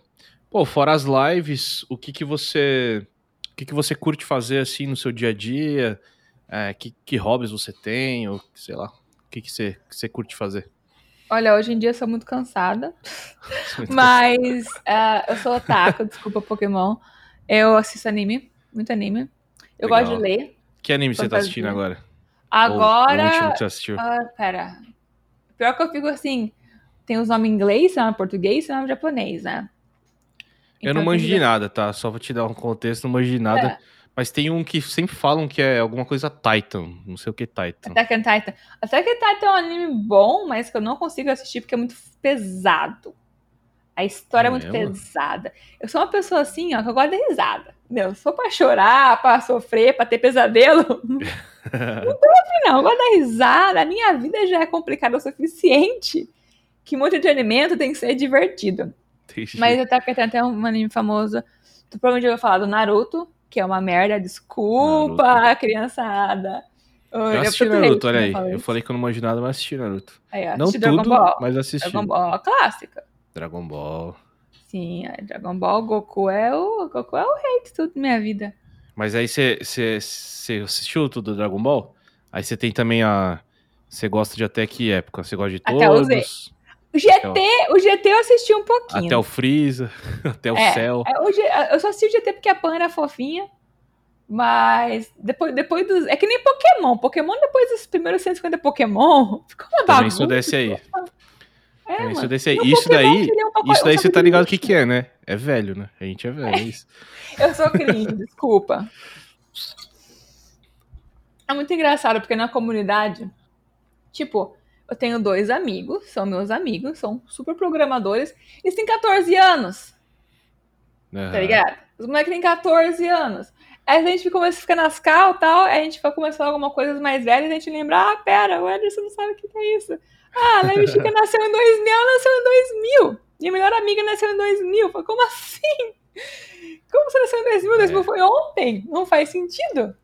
A: Pô, fora as lives, o que que você. O que, que você curte fazer assim no seu dia a dia? É, que, que hobbies você tem? Ou sei lá. O que, que, você, que você curte fazer?
B: Olha, hoje em dia eu sou muito cansada. mas uh, eu sou otaku, desculpa, Pokémon. Eu assisto anime, muito anime. Eu Legal. gosto de ler.
A: Que anime você tá assistindo agora?
B: Agora.
A: O, último que você assistiu?
B: Uh, pera. Pior que eu fico assim. Tem os nomes em inglês, nome português e nome japonês, né?
A: Então, eu não manjo de nada, tá? Só vou te dar um contexto, não manjo de nada. É. Mas tem um que sempre falam que é alguma coisa Titan. Não sei o que Titan.
B: Attack on Titan. Attack on Titan é um anime bom, mas que eu não consigo assistir porque é muito pesado. A história é, é muito mesmo? pesada. Eu sou uma pessoa assim, ó, que eu gosto de risada. Meu, se for pra chorar, pra sofrer, pra ter pesadelo, não tô afim, não. Eu gosto da risada. A minha vida já é complicada o suficiente que muito entretenimento tem que ser divertido. Entendi. Mas até porque tem até um anime famoso. Tu provavelmente vai falar do Naruto, que é uma merda. Desculpa, Naruto. criançada.
A: Eu, eu assisti Naruto, olha aí. Eu falei que eu não manjo nada, mas assisti Naruto. Aí, não tudo, mas assisti.
B: Dragon Ball clássica.
A: Dragon Ball.
B: Sim, é Dragon Ball, Goku é o Goku é o rei de tudo minha vida.
A: Mas aí você assistiu tudo do Dragon Ball? Aí você tem também a. Você gosta de até que época? Você gosta de
B: Até o Z. O GT, o GT eu assisti um pouquinho.
A: Até o Freeza, até o
B: É,
A: céu.
B: É, eu só assisti o GT porque a Pan era fofinha. Mas depois, depois dos. É que nem Pokémon. Pokémon, depois dos primeiros 150 Pokémon, ficou uma
A: Também
B: bagunça.
A: sou desse aí.
B: É,
A: Também sou
B: mano.
A: desse aí. Isso
B: Pokémon,
A: daí,
B: queria um
A: isso daí você tá ligado o que que é, né? É velho, né? A gente é velho, é isso.
B: Eu sou cringe, desculpa. É muito engraçado, porque na comunidade, tipo, eu tenho dois amigos, são meus amigos, são super programadores, eles têm 14 anos, tá
A: Aham.
B: ligado? Os moleques têm 14 anos. Aí a gente começa a ficar nas cal e tal, aí a gente vai começar alguma coisa mais velha e a gente lembra, ah, pera, o Ederson não sabe o que é isso. Ah, a Levi Chica nasceu em 2000, ela nasceu em 2000. Minha melhor amiga nasceu em 2000. Eu falei, como assim? Como você nasceu em 2000? 2000 foi ontem. Não faz sentido.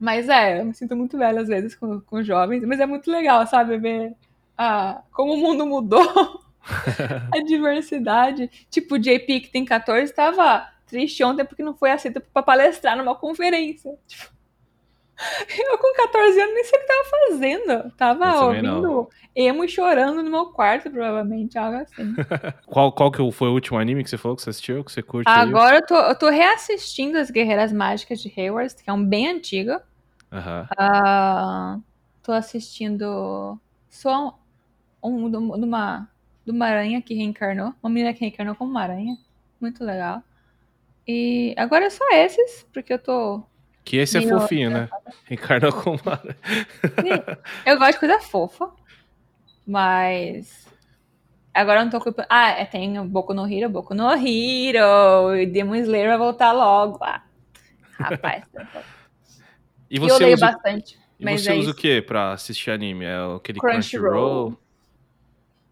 B: Mas é, eu me sinto muito velha às vezes com, com jovens. Mas é muito legal, sabe? Ver ah, como o mundo mudou. a diversidade. Tipo, o JP, que tem 14, estava triste ontem porque não foi aceito pra palestrar numa conferência. Tipo, eu com 14 anos nem sei o que tava fazendo. Tava
A: não.
B: ouvindo emo e chorando no meu quarto, provavelmente, algo assim.
A: Qual, qual que foi o último anime que você falou que você assistiu, que você curte?
B: Agora eu tô, eu tô reassistindo As Guerreiras Mágicas de Hayward, que é um bem antigo.
A: Aham.
B: Ah, tô assistindo só um, um, de uma, de uma aranha que reencarnou. Uma menina que reencarnou como uma aranha. Muito legal. E agora é só esses, porque eu tô.
A: Que esse é fofinho, né? Encarnou com uma...
B: Eu gosto de coisa fofa. Mas. Agora eu não tô com. Ah, é, tem o Boku no Hero, Boku no Hero. E Demon Slayer vai voltar logo. Ah, rapaz.
A: E
B: E eu
A: você
B: leio
A: usa,
B: bastante.
A: e você
B: é
A: usa
B: isso.
A: o que pra assistir anime? É aquele
B: Crunchyroll.
A: Crunchyroll?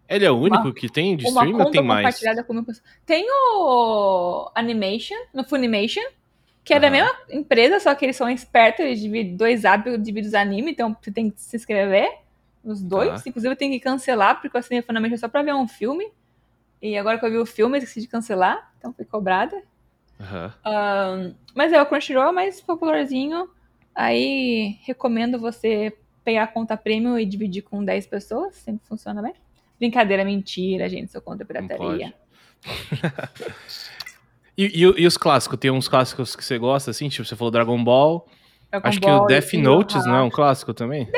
A: Ele é o único que tem de
B: Uma
A: stream ou tem mais?
B: uma. Tem o Animation, no Funimation, que é da mesma empresa, só que eles são espertos, eles dividem dois hábitos, dividem os animes, então você tem que se inscrever nos dois.
A: Tá.
B: Inclusive eu tenho que cancelar, porque eu assinei o Funimation só pra ver um filme. E agora que eu vi o filme, eu esqueci de cancelar, então fui cobrada.
A: Aham.
B: Ahn, mas é, o Crunchyroll é mais popularzinho. Aí recomendo você pegar a conta premium e dividir com 10 pessoas, sempre funciona bem. Brincadeira, mentira, gente, sou contra a pirataria.
A: E, e- e os clássicos? Tem uns clássicos que você gosta, assim? Tipo, você falou Dragon Ball.
B: Dragon
A: Acho que
B: Ball,
A: o Death Notes não é um clássico também?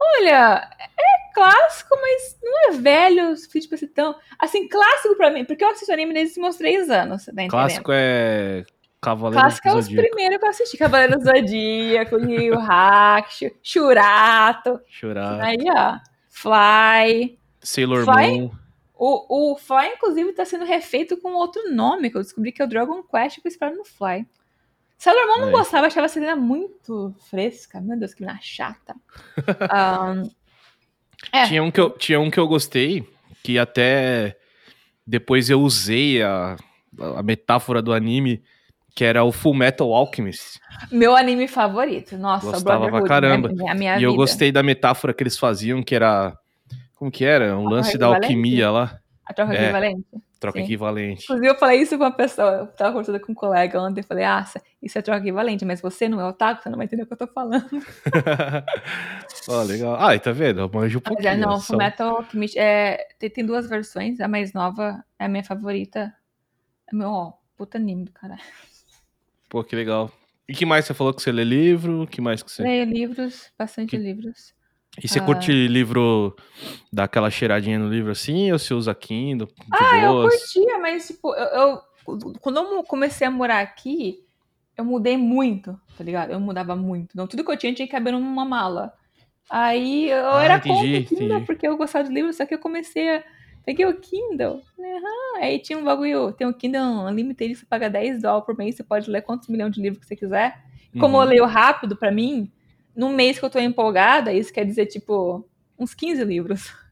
B: Olha, é clássico, mas não é velho, tipo assim, tão... Assim, clássico pra mim, porque eu assisto anime desde os meus 3 anos, tá entendendo?
A: Clássico é Cavaleiro
B: Clássico é os primeiros que eu assisti. Cavaleiro do Zodíaco, Yu Hakusho, Shurato,
A: Chorar.
B: aí ó, Fly...
A: Sailor
B: Vai?
A: Moon.
B: O, o Fly, inclusive, tá sendo refeito com outro nome, que eu descobri que é o Dragon Quest que eu espero no Fly. Sailor Moon não
A: É.
B: gostava, achava a cena muito fresca. Meu Deus, que menina chata. Ahn, é.
A: Tinha, um que eu, tinha um que eu gostei, que até depois eu usei a, a metáfora do anime, que era o Full Metal Alchemist.
B: meu anime favorito. Nossa,
A: Gostava pra
B: Brotherhood,
A: caramba.
B: né? A minha
A: e eu
B: vida.
A: gostei da metáfora que eles faziam, que era. Como que era? Um
B: A
A: lance da alquimia lá.
B: A troca
A: É.
B: equivalente.
A: Troca
B: Sim.
A: equivalente.
B: Inclusive, eu falei isso com uma pessoa. Eu tava conversando com um colega ontem. Eu falei, ah, isso é troca equivalente, mas você não é otaku, você não vai entender o que eu tô falando.
A: Ó, legal. Ah, e tá vendo? Eu manjo um
B: Mas
A: pouquinho.
B: é, não,
A: só-
B: Fullmetal Alchemist é, tem, tem duas versões. A mais nova é a minha favorita. É meu, ó, puta anime do caralho.
A: Pô, que legal. E que mais você falou que você lê livro? que mais que você.
B: Leio livros, bastante
A: Que-
B: livros.
A: E você
B: Ah.
A: curte livro, dá aquela cheiradinha no livro assim, ou você usa Kindle?
B: Ah, eu
A: boas?
B: curtia, mas tipo, eu, eu- quando eu comecei a morar aqui, eu mudei muito, tá ligado? Eu mudava muito. Então, tudo que eu tinha tinha que caber numa mala. Aí eu
A: Ah,
B: era
A: entendi,
B: contra Kindle,
A: entendi.
B: porque eu gostava de livro, só que eu comecei a. Peguei o Kindle. Aham. Aí tinha um bagulho, tem o Kindle Unlimited, você paga 10 dólares por mês, você pode ler quantos milhões de livros que você quiser. Como
A: Uhum.
B: eu leio rápido, pra mim, num mês que eu tô empolgada, isso quer dizer, tipo, uns 15 livros.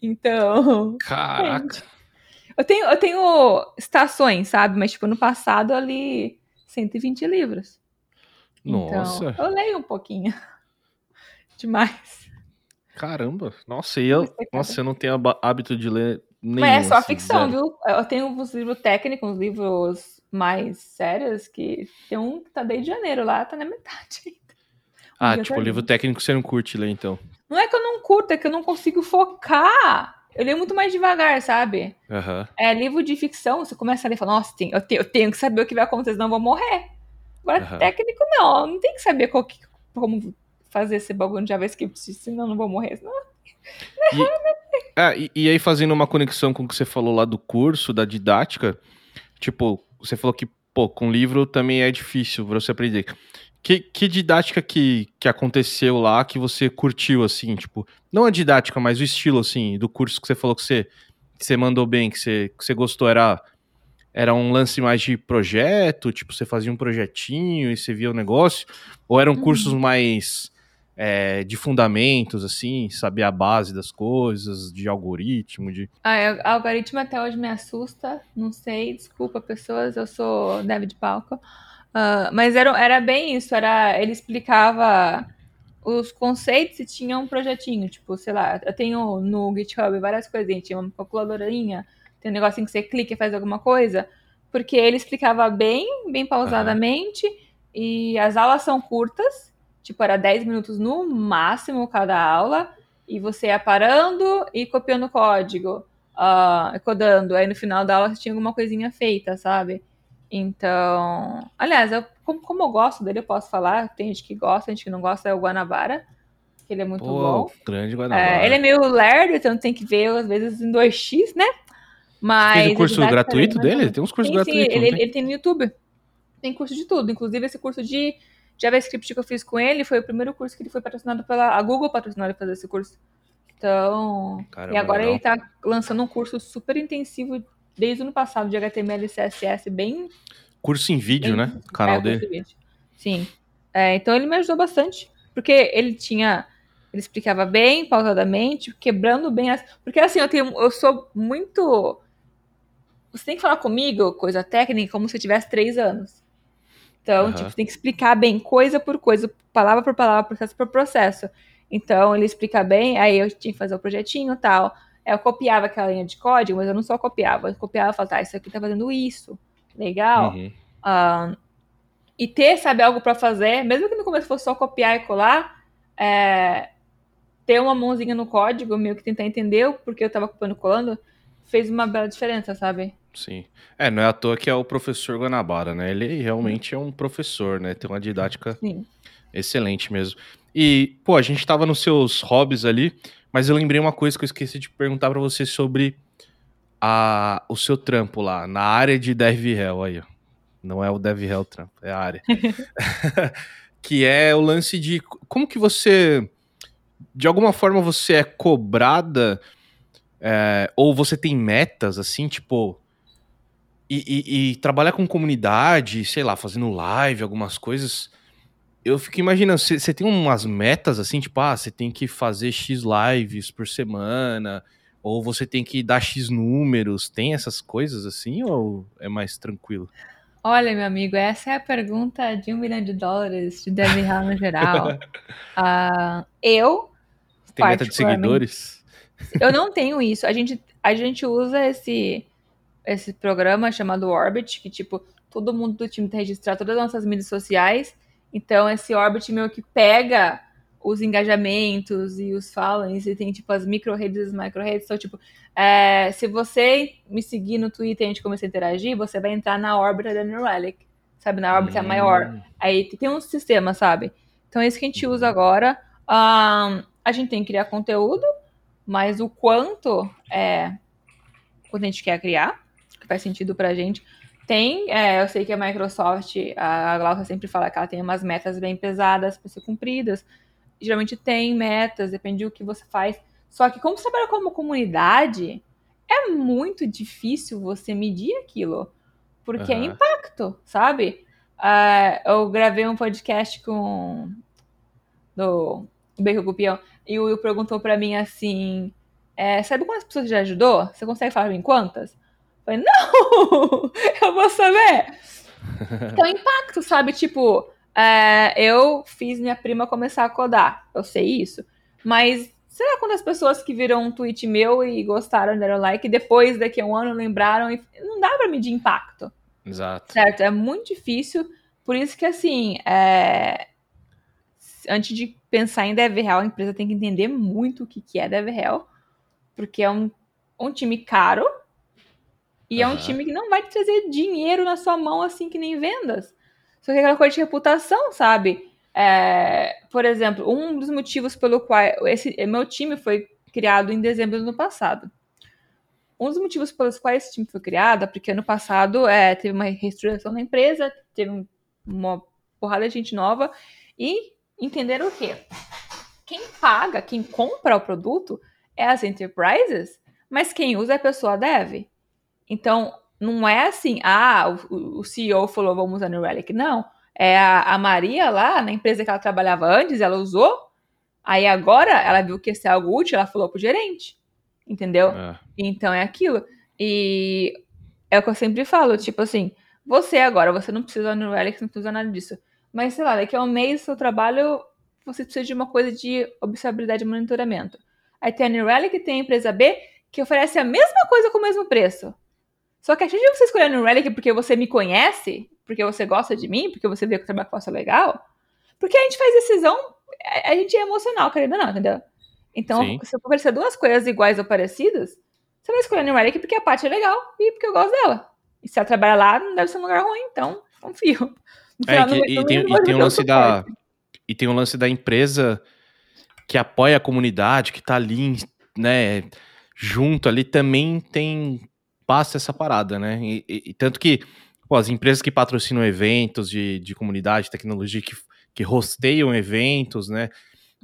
B: Então,
A: Caraca.
B: eu tenho, eu tenho estações, sabe? Mas, tipo, no passado eu li 120 livros.
A: Nossa.
B: Então, eu leio um pouquinho. Demais.
A: Caramba. Nossa, e eu, nossa, eu não tenho hábito de ler nenhum.
B: Mas é só
A: assim,
B: ficção,
A: zero.
B: viu? Eu tenho uns livros técnicos, uns livros mais sérios, que tem um que tá desde janeiro lá, tá na metade ainda.
A: Ah, tipo, livro técnico você não curte ler, então.
B: Não é que eu não curto, é que eu não consigo focar. Eu leio muito mais devagar, sabe?
A: Aham.
B: É livro de ficção, você começa a ler e fala, nossa, tem- eu, tenho, eu tenho que saber o que vai acontecer, senão eu vou morrer. Agora,
A: Aham.
B: técnico, não. Não tem que saber qual que- como fazer esse bagulho no JavaScript, senão eu não vou morrer. Senão...
A: Ah, e, e aí, fazendo uma conexão com o que você falou lá do curso, da didática, tipo, você falou que, pô, com livro também é difícil pra você aprender. Que, que didática que, que aconteceu lá que você curtiu, assim, tipo, não a didática, mas o estilo, assim, do curso que você falou que você, que você mandou bem, que você, que você gostou, era, era um lance mais de projeto, tipo, você fazia um projetinho e você via o negócio, ou eram
B: Uhum.
A: cursos mais é, de fundamentos, assim, saber a base das coisas, de algoritmo, de.
B: Ah, é, algoritmo até hoje me assusta, não sei, desculpa pessoas, eu sou dev de palco. Ah, mas era, era bem isso, era ele explicava os conceitos e tinha um projetinho, tipo, sei lá, eu tenho no GitHub várias coisinhas, tinha uma calculadorinha, tem um negocinho que você clica e faz alguma coisa, porque ele explicava bem, bem pausadamente, e as aulas são curtas, tipo, era 10 minutos no máximo cada aula, e você ia parando e copiando o código, ah, codando, aí no final da aula você tinha alguma coisinha feita, sabe? Então, aliás, eu, como, como eu gosto dele, eu posso falar. Tem gente que gosta, tem gente que não gosta, é o Guanabara, que ele é muito
A: Pô,
B: bom.
A: grande Guanabara.
B: É, ele é meio lerdo, então tem que ver às vezes em 2x, né? Mas.
A: O curso gratuito dele? Tem uns cursos
B: Sim, sim,
A: gratuitos.
B: ele,
A: tem?
B: ele tem no YouTube. Tem curso de tudo. Inclusive, esse curso de JavaScript que eu fiz com ele foi o primeiro curso que ele foi patrocinado pela. A Google patrocinou ele fazer esse curso. Então.
A: Caramba,
B: e agora ele tá lançando um curso super intensivo desde o ano passado de HTML e CSS, bem
A: Curso em vídeo,
B: Bem-
A: né? O canal
B: é,
A: dele.
B: Sim. É, então ele me ajudou bastante. Porque ele tinha. Ele explicava bem, pausadamente, quebrando bem as. Porque assim, eu, tenho, eu sou muito. Você tem que falar comigo, coisa técnica, como se eu tivesse três anos. Então,
A: Aham.
B: tipo, tem que explicar bem, coisa por coisa, palavra por palavra, processo por processo. Então, ele explica bem, aí eu tinha que fazer o projetinho e tal. Eu copiava aquela linha de código, mas eu não só copiava. Eu copiava e falava, tá, isso aqui tá fazendo isso. Legal.
A: Uhum.
B: Ah, e ter, sabe, algo pra fazer, mesmo que no começo fosse só copiar e colar, é, ter uma mãozinha no código, meio que tentar entender o porquê eu tava copiando e colando, fez uma bela diferença, sabe?
A: Sim. É, não é à toa que é o professor Guanabara, né? Ele realmente é um professor, né? Tem uma didática
B: Sim.
A: excelente mesmo. E, pô, a gente tava nos seus hobbies ali, mas eu lembrei uma coisa que eu esqueci de perguntar pra você sobre a, o seu trampo lá, na área de DevRel aí, ó. Não é o DevRel trampo, é a área. que é o lance de como que você, de alguma forma você é cobrada é, ou você tem metas, assim, tipo... E, e- e trabalhar com comunidade, sei lá, fazendo live, algumas coisas... Eu fico imaginando, você você tem umas metas assim, tipo, ah, você tem que fazer X lives por semana, ou você tem que dar X números, tem essas coisas assim, ou é mais tranquilo?
B: Olha, meu amigo, essa é a pergunta de um milhão de dólares de Dev Real no geral. Ah, eu,
A: Tem meta de seguidores?
B: Eu não tenho isso. A gente, a gente usa esse, esse programa chamado Orbit, que, tipo, todo mundo do time tem registrado todas as nossas mídias sociais. Então, esse Orbit meio que pega os engajamentos e os followings e tem, tipo, as micro-redes e as micro-redes. Então, tipo, é, se você me seguir no Twitter e a gente começar a interagir, você vai entrar na órbita da New Relic. Sabe, na órbita maior.
A: Hum,
B: Aí tem um sistema, sabe? Então é isso que a gente usa agora. Ahn, a gente tem que criar conteúdo, mas o quanto é quanto a gente quer criar, que faz sentido pra gente. Tem, é, eu sei que a Microsoft, a Glaucia sempre fala que ela tem umas metas bem pesadas para ser cumpridas. Geralmente tem metas, depende do que você faz. Só que como você trabalha como comunidade, é muito difícil você medir aquilo. Porque é
A: Aham.
B: impacto, sabe? Ah, eu gravei um podcast com do Bacon Cupião e o Will perguntou pra mim assim: é, sabe quantas pessoas já ajudou? Você consegue falar pra mim quantas? Eu falei, não! Eu vou saber! Então, impacto, sabe? Tipo, é, eu fiz minha prima começar a codar. Eu sei isso. Mas sei lá quantas pessoas que viram um tweet meu e gostaram, deram like, e depois, daqui a um ano, lembraram. E não dá pra medir impacto.
A: Exato.
B: Certo? É muito difícil. Por isso que, assim, é... antes de pensar em dev real, a empresa tem que entender muito o que, que é dev real. Porque é um, um time caro e uhum. é um time que não vai te trazer dinheiro na sua mão assim que nem vendas. Só que é aquela coisa de reputação, sabe? É, por exemplo, um dos motivos pelo qual esse meu time foi criado em dezembro do ano passado. Um dos motivos pelos quais esse time foi criado é porque ano passado é, teve uma reestruturação da empresa, teve uma porrada de gente nova e entenderam o quê? Quem paga, quem compra o produto é as enterprises, mas quem usa é a pessoa dev. Então, não é assim, ah, o, o CEO falou vamos usar New Relic. Não. É a, a, Maria lá, na empresa que ela trabalhava antes, ela usou. Aí agora ela viu que esse é algo útil, ela falou pro gerente. Entendeu? É. Então é aquilo. E é o que eu sempre falo, tipo assim, você agora, você não precisa usar New Relic, não precisa nada disso. Mas, sei lá, daqui a um mês, seu trabalho, você precisa de uma coisa de observabilidade e monitoramento. Aí tem a New Relic, tem a empresa B, que oferece a mesma coisa com o mesmo preço. Só que a gente você escolher no Relic porque você me conhece, porque você gosta de mim, porque você vê que o trabalho que eu faço é legal, porque a gente faz decisão, a gente é emocional, querendo ou não, entendeu? Então, Sim. se eu oferecer duas coisas iguais ou parecidas, você vai escolher no Relic porque a parte é legal e porque eu gosto dela. E se ela trabalha lá, não deve ser um lugar ruim, então confio.
A: É, que, e, tem, e tem o lance da. E tem o lance da empresa que apoia a comunidade, que tá ali, né, junto ali, também tem passa essa parada, né? E, e, e tanto que pô, as empresas que patrocinam eventos de, de comunidade, tecnologia, que, que hosteiam eventos, né?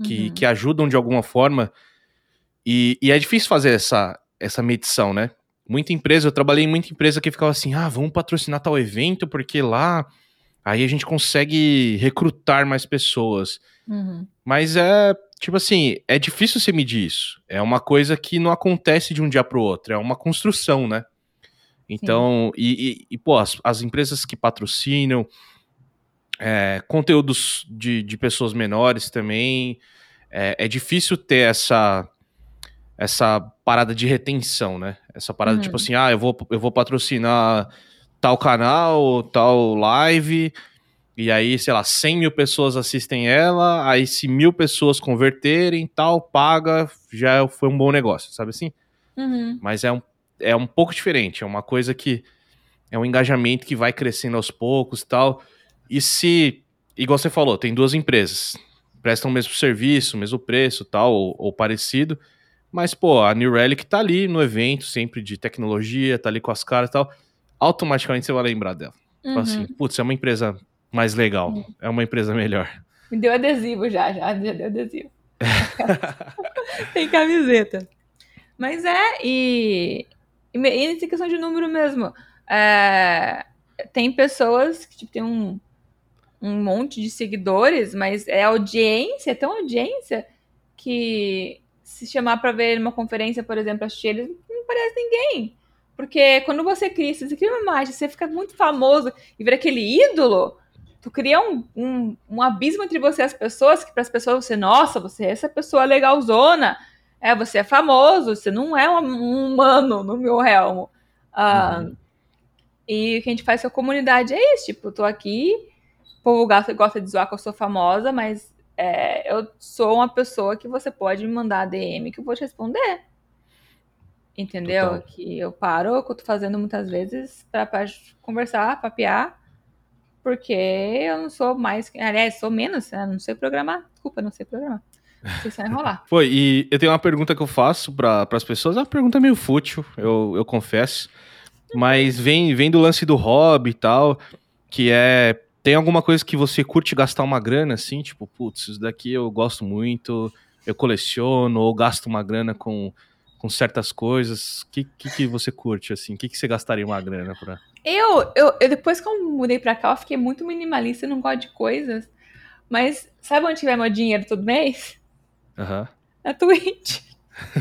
A: Que, uhum. que ajudam de alguma forma. E, e é difícil fazer essa, essa medição, né? Muita empresa, eu trabalhei em muita empresa que ficava assim, ah, vamos patrocinar tal evento, porque lá aí a gente consegue recrutar mais pessoas. Uhum. Mas é, tipo assim, é difícil você medir isso. É uma coisa que não acontece de um dia para o outro, é uma construção, né? Então, e, e, e, pô, as, as, empresas que patrocinam, é, conteúdos de, de pessoas menores também, é, é, difícil ter essa essa parada de retenção, né? Essa parada, tipo uhum. tipo assim, ah, eu vou, eu vou patrocinar tal canal, tal live, e aí, sei lá, 100 mil pessoas assistem ela, aí se mil pessoas converterem, tal, paga, já foi um bom negócio, sabe assim? Uhum. Mas é um é um pouco diferente, é uma coisa que é um engajamento que vai crescendo aos poucos e tal. E se, igual você falou, tem duas empresas, prestam o mesmo serviço, o mesmo preço tal, ou, ou, parecido, mas, pô, a New Relic tá ali no evento, sempre de tecnologia, tá ali com as caras e tal, automaticamente você vai lembrar dela. Uhum. Assim, putz, é uma empresa mais legal, uhum. é uma empresa melhor.
B: Me deu adesivo já, já, já deu adesivo. tem camiseta. Mas é, e e, e nessa questão de número mesmo, é, tem pessoas que tipo, tem um, um monte de seguidores, mas é audiência, é tão audiência que se chamar para ver uma conferência, por exemplo, assistir eles, não parece ninguém. Porque quando você cria, você cria uma imagem, você fica muito famoso e vira aquele ídolo, tu cria um, um, um abismo entre você e as pessoas, que para as pessoas você, nossa, você é essa pessoa legalzona, é, você é famoso, você não é um humano no meu realmo. Uh, uhum. E o que a gente faz com a comunidade é isso, tipo, tô aqui, o povo gosta, gosta de zoar que eu sou famosa, mas é, eu sou uma pessoa que você pode me mandar DM que eu vou te responder. Entendeu? Total. Que eu paro, que eu tô fazendo muitas vezes para conversar, papear, porque eu não sou mais. Aliás, sou menos, né? não sei programar. Desculpa, não sei programar. Isso vai enrolar.
A: Foi, e eu tenho uma pergunta que eu faço para as pessoas, é uma pergunta meio fútil, eu, eu confesso. Mas vem, vem do lance do hobby e tal, que é. Tem alguma coisa que você curte gastar uma grana, assim? Tipo, putz, isso daqui eu gosto muito, eu coleciono, ou gasto uma grana com, com certas coisas. O que, que, que, você curte, assim? O que, que você gastaria uma grana pra.
B: Eu, eu, eu, depois que eu mudei pra cá, eu fiquei muito minimalista, e não gosto de coisas. Mas sabe onde tiver meu dinheiro todo mês?
A: Uhum.
B: Na Twitch. eu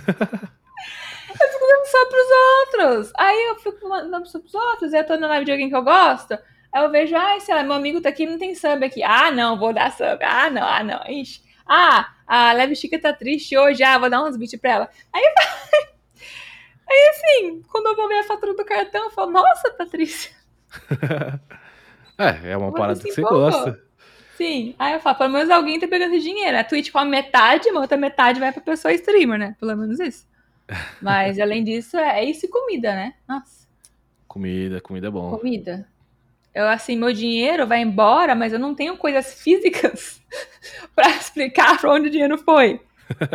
B: fico dando só pros outros. Aí eu fico dando só pros outros. Eu tô na live de alguém que eu gosto. Aí eu vejo, ai, sei lá, meu amigo tá aqui não tem sub aqui. Ah, não, vou dar sub. Ah, não, ah, não. Ixi. Ah, a Leve Chica tá triste hoje, ah, vou dar uns beats pra ela. Aí vai. Aí assim, quando eu vou ver a fatura do cartão, eu falo, nossa, Patrícia.
A: é, é uma
B: Você
A: parada que você
B: empolgou.
A: gosta.
B: Sim. Aí eu falo, pelo menos alguém tá pegando esse dinheiro. A Twitch com a metade, uma outra metade vai pra pessoa streamer, né? Pelo menos isso. Mas além disso, é é isso e comida, né? Nossa,
A: Comida, comida é bom.
B: comida. Eu, assim, meu dinheiro vai embora, mas eu não tenho coisas físicas pra explicar pra onde o dinheiro foi.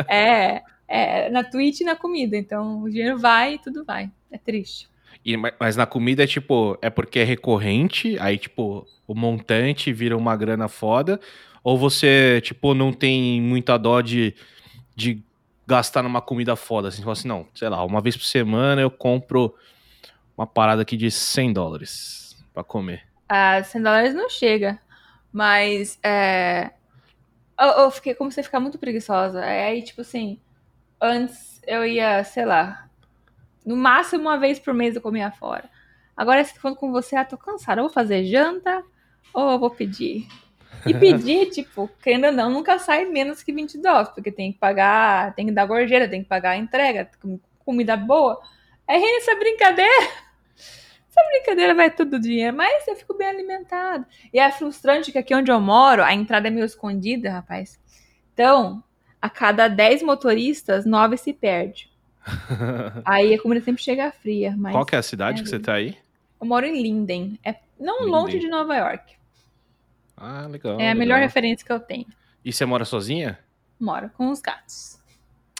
B: É, é na Twitch e na comida. Então, o dinheiro vai e tudo vai. É triste.
A: E, ma- mas na comida é tipo, é porque é recorrente, aí tipo, o montante vira uma grana foda, ou você, tipo, não tem muita dó de, de gastar numa comida foda, assim, você fala assim, não, sei lá, uma vez por semana eu compro uma parada aqui de 100 dólares pra comer.
B: Ah, 100 dólares não chega. Mas é. Eu, eu fiquei, comecei a ficar muito preguiçosa. Aí, tipo assim, antes eu ia, sei lá, no máximo uma vez por mês eu comia fora. Agora, se falando com você, ah, tô cansada, eu vou fazer janta ou eu vou pedir? E pedir, tipo, querendo ou não, nunca sai menos que 20 dólares, porque tem que pagar, tem que dar gorjeira, tem que pagar a entrega, com- comida boa. É essa brincadeira. Essa brincadeira vai tudo dinheiro, mas eu fico bem alimentado. E é frustrante que aqui onde eu moro, a entrada é meio escondida, rapaz. Então, a cada 10 motoristas, 9 se perde. Aí a comida sempre chega fria. Mas
A: Qual que é a cidade
B: é
A: que você tá aí?
B: Eu moro em Linden. É não
A: Linden.
B: longe de Nova York.
A: Ah, legal.
B: é a
A: legal.
B: melhor referência que eu tenho.
A: E você mora sozinha?
B: Moro com os gatos.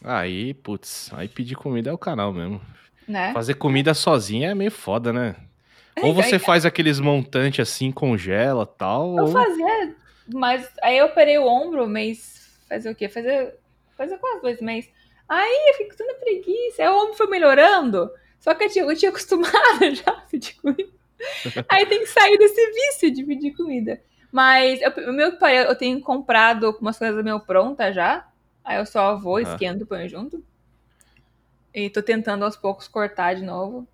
A: Aí, putz, aí pedir comida é o canal mesmo.
B: Né?
A: Fazer comida sozinha é meio foda, né? Ou você faz aqueles montantes assim, congela tal,
B: Eu
A: ou...
B: fazia, mas aí eu operei o ombro mês. Fazer o quê? Fazer, fazer quase dois meses. Aí eu fico tendo preguiça. Aí o ombro foi melhorando. Só que eu tinha, eu tinha acostumado já a pedir comida. Aí tem que sair desse vício de pedir comida. Mas eu- o meu que parei, eu tenho comprado umas coisas meio prontas já. Aí eu só vou, esquento, ponho junto. E tô tentando aos poucos cortar de novo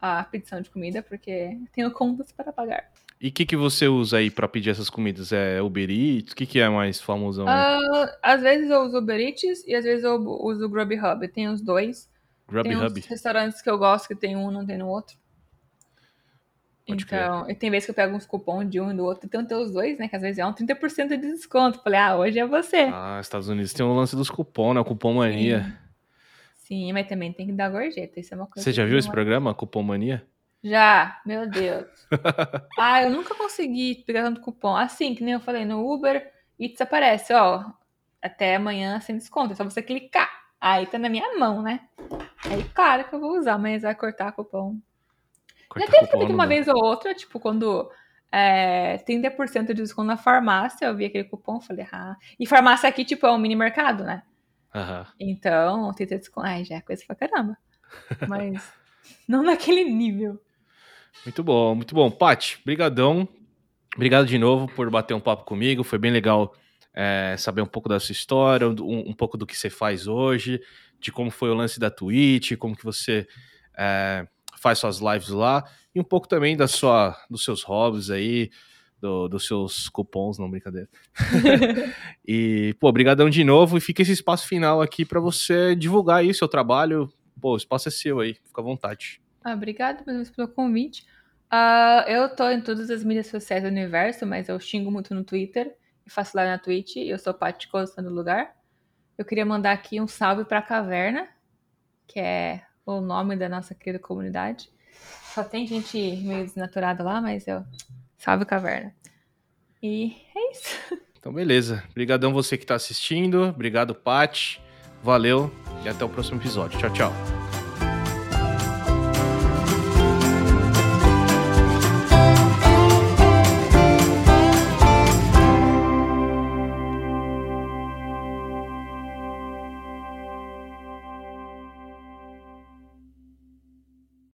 B: a pedição de comida, porque tenho contas para pagar.
A: E o que, que você usa aí pra pedir essas comidas? É Uber Eats? O que, que é mais famosão? aí?
B: Ah, às vezes eu uso Uber Eats e às vezes eu uso o Grubhub. Tem os dois. tem
A: Grubhub?
B: uns restaurantes que eu gosto que tem um não tem no outro.
A: Pode crer.
B: então, e tem vezes que eu pego uns cupons de um e do outro. Então tem os dois, né? Que às vezes é um 30% de desconto. Falei, ah, hoje é você.
A: Ah, Estados Unidos tem o lance dos cupons, né? O Cupom Mania.
B: Sim, mas também tem que dar gorjeta. Isso é uma coisa
A: Você já viu esse
B: é-
A: programa, Cupom Mania?
B: Já, meu Deus. ah, eu nunca consegui pegar tanto cupom. Assim, que nem eu falei, no Uber Eats aparece, ó, até amanhã sem desconto. É só você clicar. Aí tá na minha mão, né? Aí, claro que eu vou usar, mas vai cortar cupom.
A: Corta
B: Já teve também que
A: não
B: uma vez ou outra, tipo, quando é, 30% de desconto na farmácia, eu vi aquele cupom, falei, ah. E farmácia aqui, tipo, é um mini mercado, né?
A: Aham.
B: Então, 30% de desconto. Ai, já é coisa pra caramba. Mas não naquele nível.
A: Muito bom, muito bom. Paty, brigadão. Obrigado de novo por bater um papo comigo. Foi bem legal é, saber um pouco da sua história, um, um pouco do que você faz hoje, de como foi o lance da Twitch, como que você é, faz suas lives lá, e um pouco também da sua, dos seus hobbies aí, do- dos seus cupons, não, brincadeira. e, pô, brigadão de novo, e fica esse espaço final aqui para você divulgar aí seu trabalho. Pô, o espaço é seu aí, fica à vontade.
B: Ah, vez pelo convite. Ah, eu tô em todas as mídias sociais do universo, mas eu xingo muito no Twitter e faço live na Twitch. Eu sou Paty Costa no lugar. Eu queria mandar aqui um salve pra Caverna, que é o nome da nossa querida comunidade. Só tem gente meio desnaturada lá, mas eu. Salve Caverna. E é isso.
A: Então, beleza. Obrigadão você que tá assistindo. Obrigado, Paty. Valeu e até o próximo episódio. Tchau, tchau.